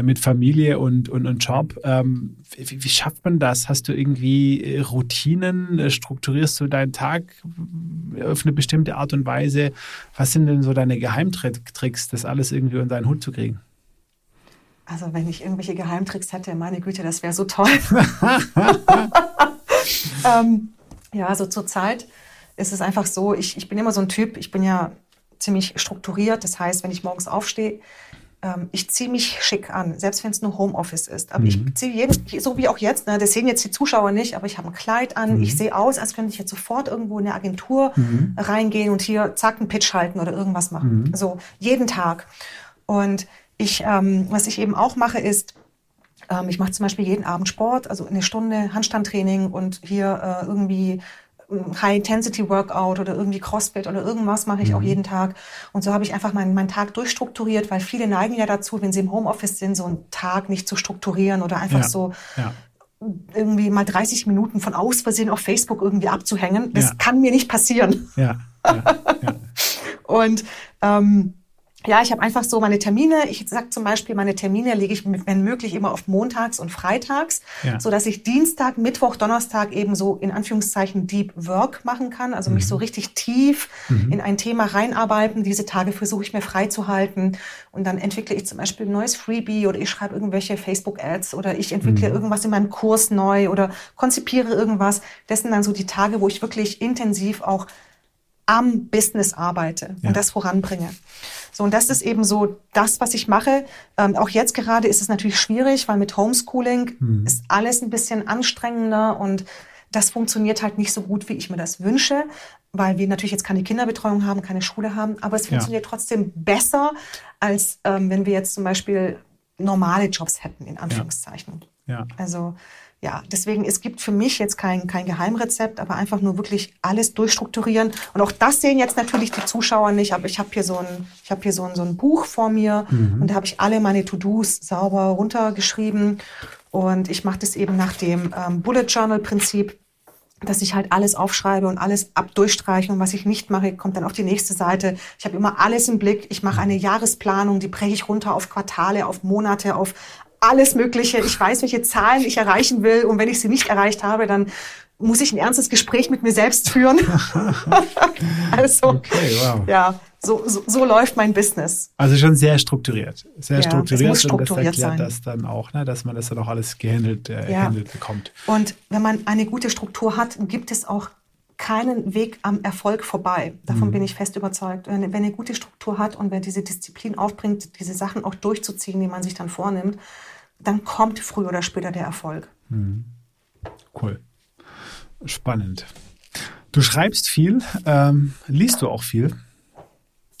S3: mit Familie und, und, und Job. Ähm, wie, wie, schafft man das? Hast du irgendwie äh, Routinen? Äh, strukturierst du deinen Tag auf eine bestimmte Art und Weise? Was sind denn so deine Geheimtricks, das alles irgendwie unter deinen Hut zu kriegen?
S1: Also wenn ich irgendwelche Geheimtricks hätte, meine Güte, das wäre so toll. ähm, ja, also zurzeit ist es einfach so, ich, ich bin immer so ein Typ, ich bin ja ziemlich strukturiert. Das heißt, wenn ich morgens aufstehe, ähm, ich ziehe mich schick an, selbst wenn es nur Homeoffice ist. Aber mhm. ich ziehe jeden, so wie auch jetzt, ne, das sehen jetzt die Zuschauer nicht, aber ich habe ein Kleid an, mhm. ich sehe aus, als könnte ich jetzt sofort irgendwo in eine Agentur mhm. reingehen und hier zack einen Pitch halten oder irgendwas machen. Mhm. So jeden Tag. Und ich, ähm, was ich eben auch mache, ist, ähm, ich mache zum Beispiel jeden Abend Sport, also eine Stunde Handstandtraining und hier äh, irgendwie High-Intensity-Workout oder irgendwie Crossfit oder irgendwas mache ich mhm. auch jeden Tag. Und so habe ich einfach meinen, meinen Tag durchstrukturiert, weil viele neigen ja dazu, wenn sie im Homeoffice sind, so einen Tag nicht zu strukturieren oder einfach ja. so ja. irgendwie mal 30 Minuten von aus Versehen auf Facebook irgendwie abzuhängen. Das ja. kann mir nicht passieren. Ja. Und ähm, ja, ich habe einfach so meine Termine. Ich sag zum Beispiel, meine Termine lege ich, wenn möglich, immer auf montags und freitags, ja. so dass ich Dienstag, Mittwoch, Donnerstag eben so in Anführungszeichen Deep Work machen kann, also mhm. mich so richtig tief mhm. in ein Thema reinarbeiten. Diese Tage versuche ich mir frei zu halten und dann entwickle ich zum Beispiel ein neues Freebie oder ich schreibe irgendwelche Facebook-Ads oder ich entwickle mhm. irgendwas in meinem Kurs neu oder konzipiere irgendwas. Das sind dann so die Tage, wo ich wirklich intensiv auch am Business arbeite ja. und das voranbringe. So, und das ist eben so das, was ich mache. Ähm, auch jetzt gerade ist es natürlich schwierig, weil mit Homeschooling mhm. ist alles ein bisschen anstrengender und das funktioniert halt nicht so gut, wie ich mir das wünsche, weil wir natürlich jetzt keine Kinderbetreuung haben, keine Schule haben, aber es funktioniert ja. trotzdem besser, als ähm, wenn wir jetzt zum Beispiel normale Jobs hätten, in Anführungszeichen. Ja. ja. Also ja, deswegen, es gibt für mich jetzt kein, kein Geheimrezept, aber einfach nur wirklich alles durchstrukturieren. Und auch das sehen jetzt natürlich die Zuschauer nicht, aber ich habe hier so ein, ich habe hier so ein, so ein Buch vor mir mhm. und da habe ich alle meine To-Dos sauber runtergeschrieben. Und ich mache das eben nach dem ähm, Bullet Journal Prinzip dass ich halt alles aufschreibe und alles abdurchstreiche und was ich nicht mache, kommt dann auf die nächste Seite. Ich habe immer alles im Blick. Ich mache eine Jahresplanung, die breche ich runter auf Quartale, auf Monate, auf alles Mögliche. Ich weiß, welche Zahlen ich erreichen will. Und wenn ich sie nicht erreicht habe, dann muss ich ein ernstes Gespräch mit mir selbst führen. also, okay, wow. ja, so, so, so, läuft mein Business.
S3: Also schon sehr strukturiert. Sehr ja, strukturiert. muss strukturiert und das erklärt sein. das dann auch, ne, dass man das dann auch alles gehandelt, äh, ja. gehandelt bekommt.
S1: Und wenn man eine gute Struktur hat, gibt es auch keinen Weg am Erfolg vorbei. Davon mhm. bin ich fest überzeugt. Wenn, wenn eine gute Struktur hat und wer diese Disziplin aufbringt, diese Sachen auch durchzuziehen, die man sich dann vornimmt, dann kommt früher oder später der Erfolg.
S3: Mhm. Cool. Spannend. Du schreibst viel, ähm, liest du auch viel?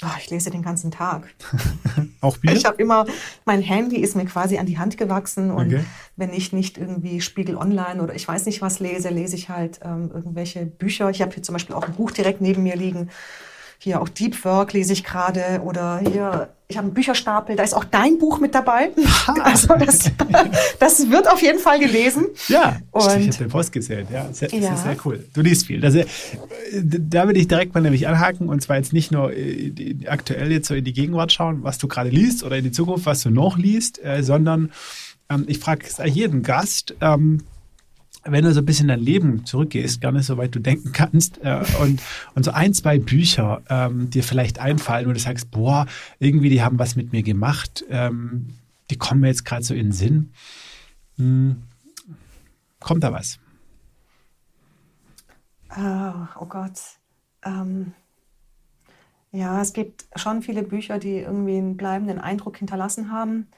S1: Oh, ich lese den ganzen Tag.
S3: auch Bier?
S1: Ich habe immer, mein Handy ist mir quasi an die Hand gewachsen und okay. wenn ich nicht irgendwie Spiegel Online oder ich weiß nicht was lese, lese ich halt ähm, irgendwelche Bücher. Ich habe hier zum Beispiel auch ein Buch direkt neben mir liegen hier auch Deep Work lese ich gerade oder hier, ich habe einen Bücherstapel, da ist auch dein Buch mit dabei. Also das, das wird auf jeden Fall gelesen.
S3: Ja, und ich habe den Post gezählt. Ja, sehr, ja. sehr cool. Du liest viel. Also, da würde ich direkt mal nämlich anhaken und zwar jetzt nicht nur äh, aktuell jetzt so in die Gegenwart schauen, was du gerade liest oder in die Zukunft, was du noch liest, äh, sondern ähm, ich frage jeden Gast, ähm, wenn du so ein bisschen dein Leben zurückgehst, gar nicht so weit du denken kannst, äh, und, und so ein, zwei Bücher ähm, dir vielleicht einfallen, wo du sagst, boah, irgendwie die haben was mit mir gemacht, ähm, die kommen mir jetzt gerade so in den Sinn. Hm, kommt da was?
S1: Oh, oh Gott. Ähm, ja, es gibt schon viele Bücher, die irgendwie einen bleibenden Eindruck hinterlassen haben.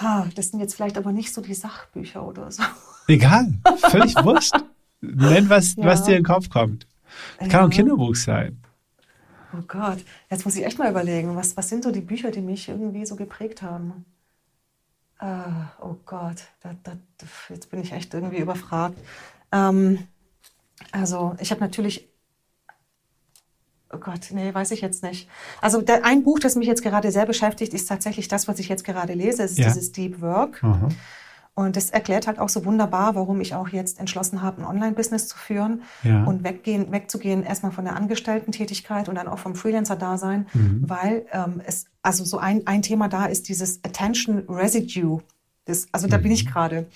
S1: Ha, das sind jetzt vielleicht aber nicht so die Sachbücher oder so.
S3: Egal, völlig wurscht. Nenn, was, ja. was dir in den Kopf kommt. Das kann auch ein Kinderbuch sein.
S1: Oh Gott, jetzt muss ich echt mal überlegen, was, was sind so die Bücher, die mich irgendwie so geprägt haben? Uh, oh Gott, da, da, jetzt bin ich echt irgendwie überfragt. Ähm, also ich habe natürlich Oh Gott, nee, weiß ich jetzt nicht. Also der, ein Buch, das mich jetzt gerade sehr beschäftigt, ist tatsächlich das, was ich jetzt gerade lese. Es ist ja. dieses Deep Work. Mhm. Und das erklärt halt auch so wunderbar, warum ich auch jetzt entschlossen habe, ein Online-Business zu führen
S3: Ja.
S1: und weggehen, wegzugehen erstmal von der Angestellten-Tätigkeit und dann auch vom Freelancer-Dasein,
S3: Mhm.
S1: weil ähm, es, also so ein, ein Thema da ist dieses Attention Residue. Das, also da bin
S3: Mhm.
S1: ich gerade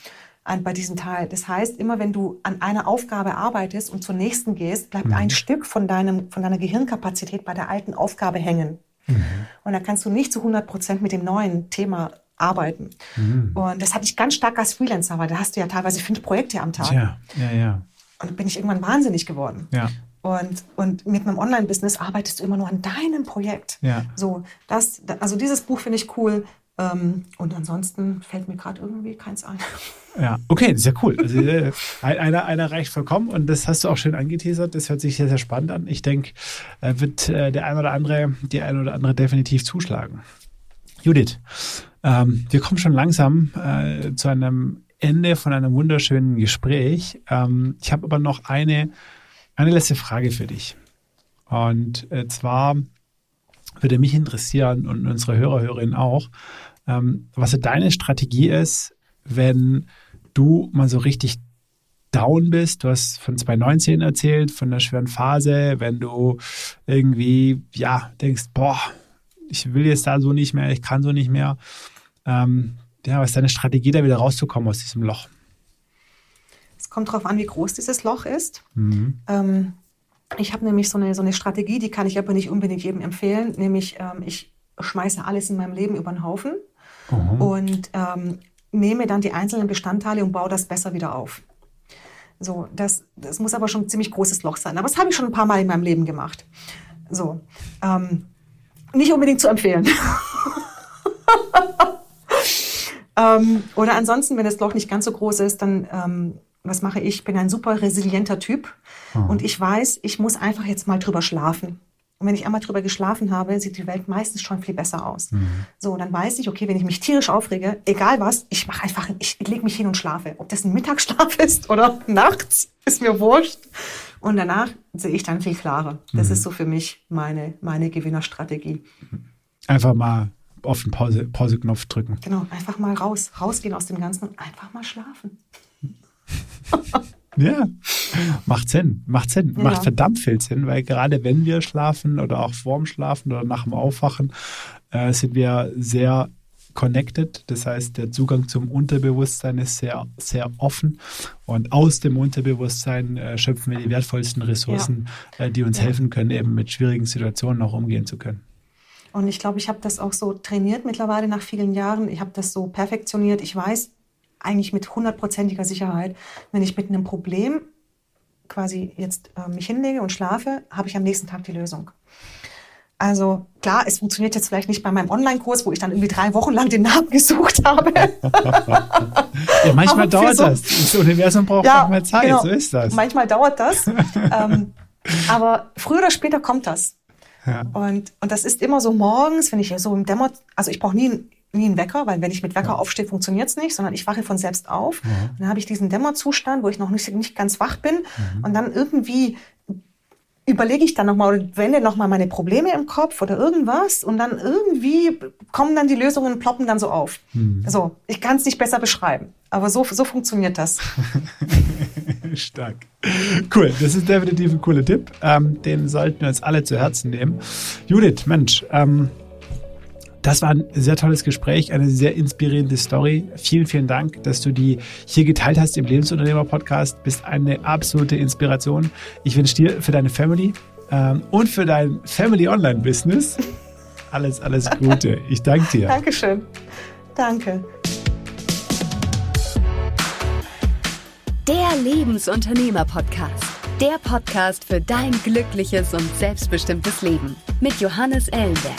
S1: an, bei diesem Teil. Das heißt, immer wenn du an einer Aufgabe arbeitest und zur nächsten gehst, bleibt
S3: Mhm.
S1: ein Stück von, deinem, von deiner Gehirnkapazität bei der alten Aufgabe hängen.
S3: Mhm.
S1: Und da kannst du nicht zu 100 Prozent mit dem neuen Thema arbeiten.
S3: Mhm.
S1: Und das hatte ich ganz stark als Freelancer, weil da hast du ja teilweise fünf Projekte am Tag.
S3: Tja, ja, ja.
S1: Und bin ich irgendwann wahnsinnig geworden.
S3: Ja.
S1: Und, und mit einem Online-Business arbeitest du immer nur an deinem Projekt.
S3: Ja.
S1: So, das, also dieses Buch finde ich cool. Ähm, und ansonsten fällt mir gerade irgendwie keins ein.
S3: Ja, okay, ja cool. Also, äh, ein- einer, einer reicht vollkommen und das hast du auch schön angeteasert. Das hört sich sehr, sehr spannend an. Ich denke, äh, wird äh, der ein oder andere, die ein oder andere definitiv zuschlagen. Judith, ähm, wir kommen schon langsam äh, zu einem Ende von einem wunderschönen Gespräch. Ähm, ich habe aber noch eine, eine letzte Frage für dich. Und äh, zwar würde mich interessieren und unsere Hörer, Hörerinnen auch, ähm, was so deine Strategie ist, wenn du mal so richtig down bist. Du hast von 2019 erzählt, von einer schweren Phase, wenn du irgendwie, ja, denkst, boah, ich will jetzt da so nicht mehr, ich kann so nicht mehr. Ähm, ja, was ist deine Strategie, da wieder rauszukommen aus diesem Loch?
S1: Es kommt darauf an, wie groß dieses Loch ist.
S3: Mhm.
S1: Ähm, ich habe nämlich so eine, so eine Strategie, die kann ich aber nicht unbedingt jedem empfehlen, nämlich ähm, ich schmeiße alles in meinem Leben über den Haufen
S3: Mhm.
S1: und ähm, nehme dann die einzelnen Bestandteile und baue das besser wieder auf. So, das, das muss aber schon ein ziemlich großes Loch sein. Aber das habe ich schon ein paar Mal in meinem Leben gemacht. So, ähm, nicht unbedingt zu empfehlen. ähm, oder ansonsten, wenn das Loch nicht ganz so groß ist, dann ähm, was mache ich? Ich bin ein super resilienter Typ und ich weiß, ich muss einfach jetzt mal drüber schlafen. Und wenn ich einmal drüber geschlafen habe, sieht die Welt meistens schon viel besser aus. So, dann weiß ich, okay, wenn ich mich tierisch aufrege, egal was, ich mache einfach, ich lege mich hin und schlafe. Ob das ein Mittagsschlaf ist oder nachts, ist mir wurscht. Und danach sehe ich dann viel klarer. Das ist so für mich meine, meine Gewinnerstrategie.
S3: Einfach mal auf den Pause, Pauseknopf drücken.
S1: Genau, einfach mal raus, rausgehen aus dem Ganzen und einfach mal schlafen.
S3: Ja, macht Sinn, macht Sinn,
S1: Ja.
S3: macht verdammt viel Sinn, weil gerade wenn wir schlafen oder auch vorm Schlafen oder nach dem Aufwachen, äh, sind wir sehr connected. Das heißt, der Zugang zum Unterbewusstsein ist sehr, sehr offen und aus dem Unterbewusstsein äh, schöpfen wir die wertvollsten Ressourcen, äh, die uns
S1: Ja.
S3: helfen können, eben mit schwierigen Situationen auch umgehen zu können.
S1: Und ich glaube, ich habe das auch so trainiert mittlerweile nach vielen Jahren. Ich habe das so perfektioniert. Ich weiß eigentlich mit hundertprozentiger Sicherheit, wenn ich mit einem Problem quasi jetzt äh, mich hinlege und schlafe, habe ich am nächsten Tag die Lösung. Also klar, es funktioniert jetzt vielleicht nicht bei meinem Online-Kurs, wo ich dann irgendwie drei Wochen lang den Namen gesucht habe.
S3: Ja, manchmal dauert
S1: so-
S3: das. Das Universum braucht
S1: Ja,
S3: manchmal Zeit,
S1: genau.
S3: so ist das.
S1: Manchmal dauert das. ähm, aber früher oder später kommt das.
S3: Ja.
S1: Und, und das ist immer so morgens, wenn ich so im Dämmer, also ich brauche nie, nie einen Wecker, weil wenn ich mit Wecker aufstehe, funktioniert es nicht, sondern ich wache von selbst auf. Und dann habe ich diesen Dämmerzustand, wo ich noch nicht, nicht ganz wach bin. Und dann irgendwie überlege ich dann nochmal oder wende nochmal meine Probleme im Kopf oder irgendwas und dann irgendwie kommen dann die Lösungen, ploppen dann so auf. So, ich kann es nicht besser beschreiben, aber so, so funktioniert das.
S3: Stark. Cool, das ist definitiv ein cooler Tipp. Ähm, den sollten wir uns alle zu Herzen nehmen. Judith, Mensch, ähm, das war ein sehr tolles Gespräch, eine sehr inspirierende Story. Vielen, vielen Dank, dass du die hier geteilt hast im Lebensunternehmer-Podcast. Bist eine absolute Inspiration. Ich wünsche dir für deine Family ähm, und für dein Family Online-Business alles, alles Gute. Ich danke dir.
S1: Dankeschön. Danke.
S2: Der Lebensunternehmer-Podcast. Der Podcast für dein glückliches und selbstbestimmtes Leben. Mit Johannes Ellenberg.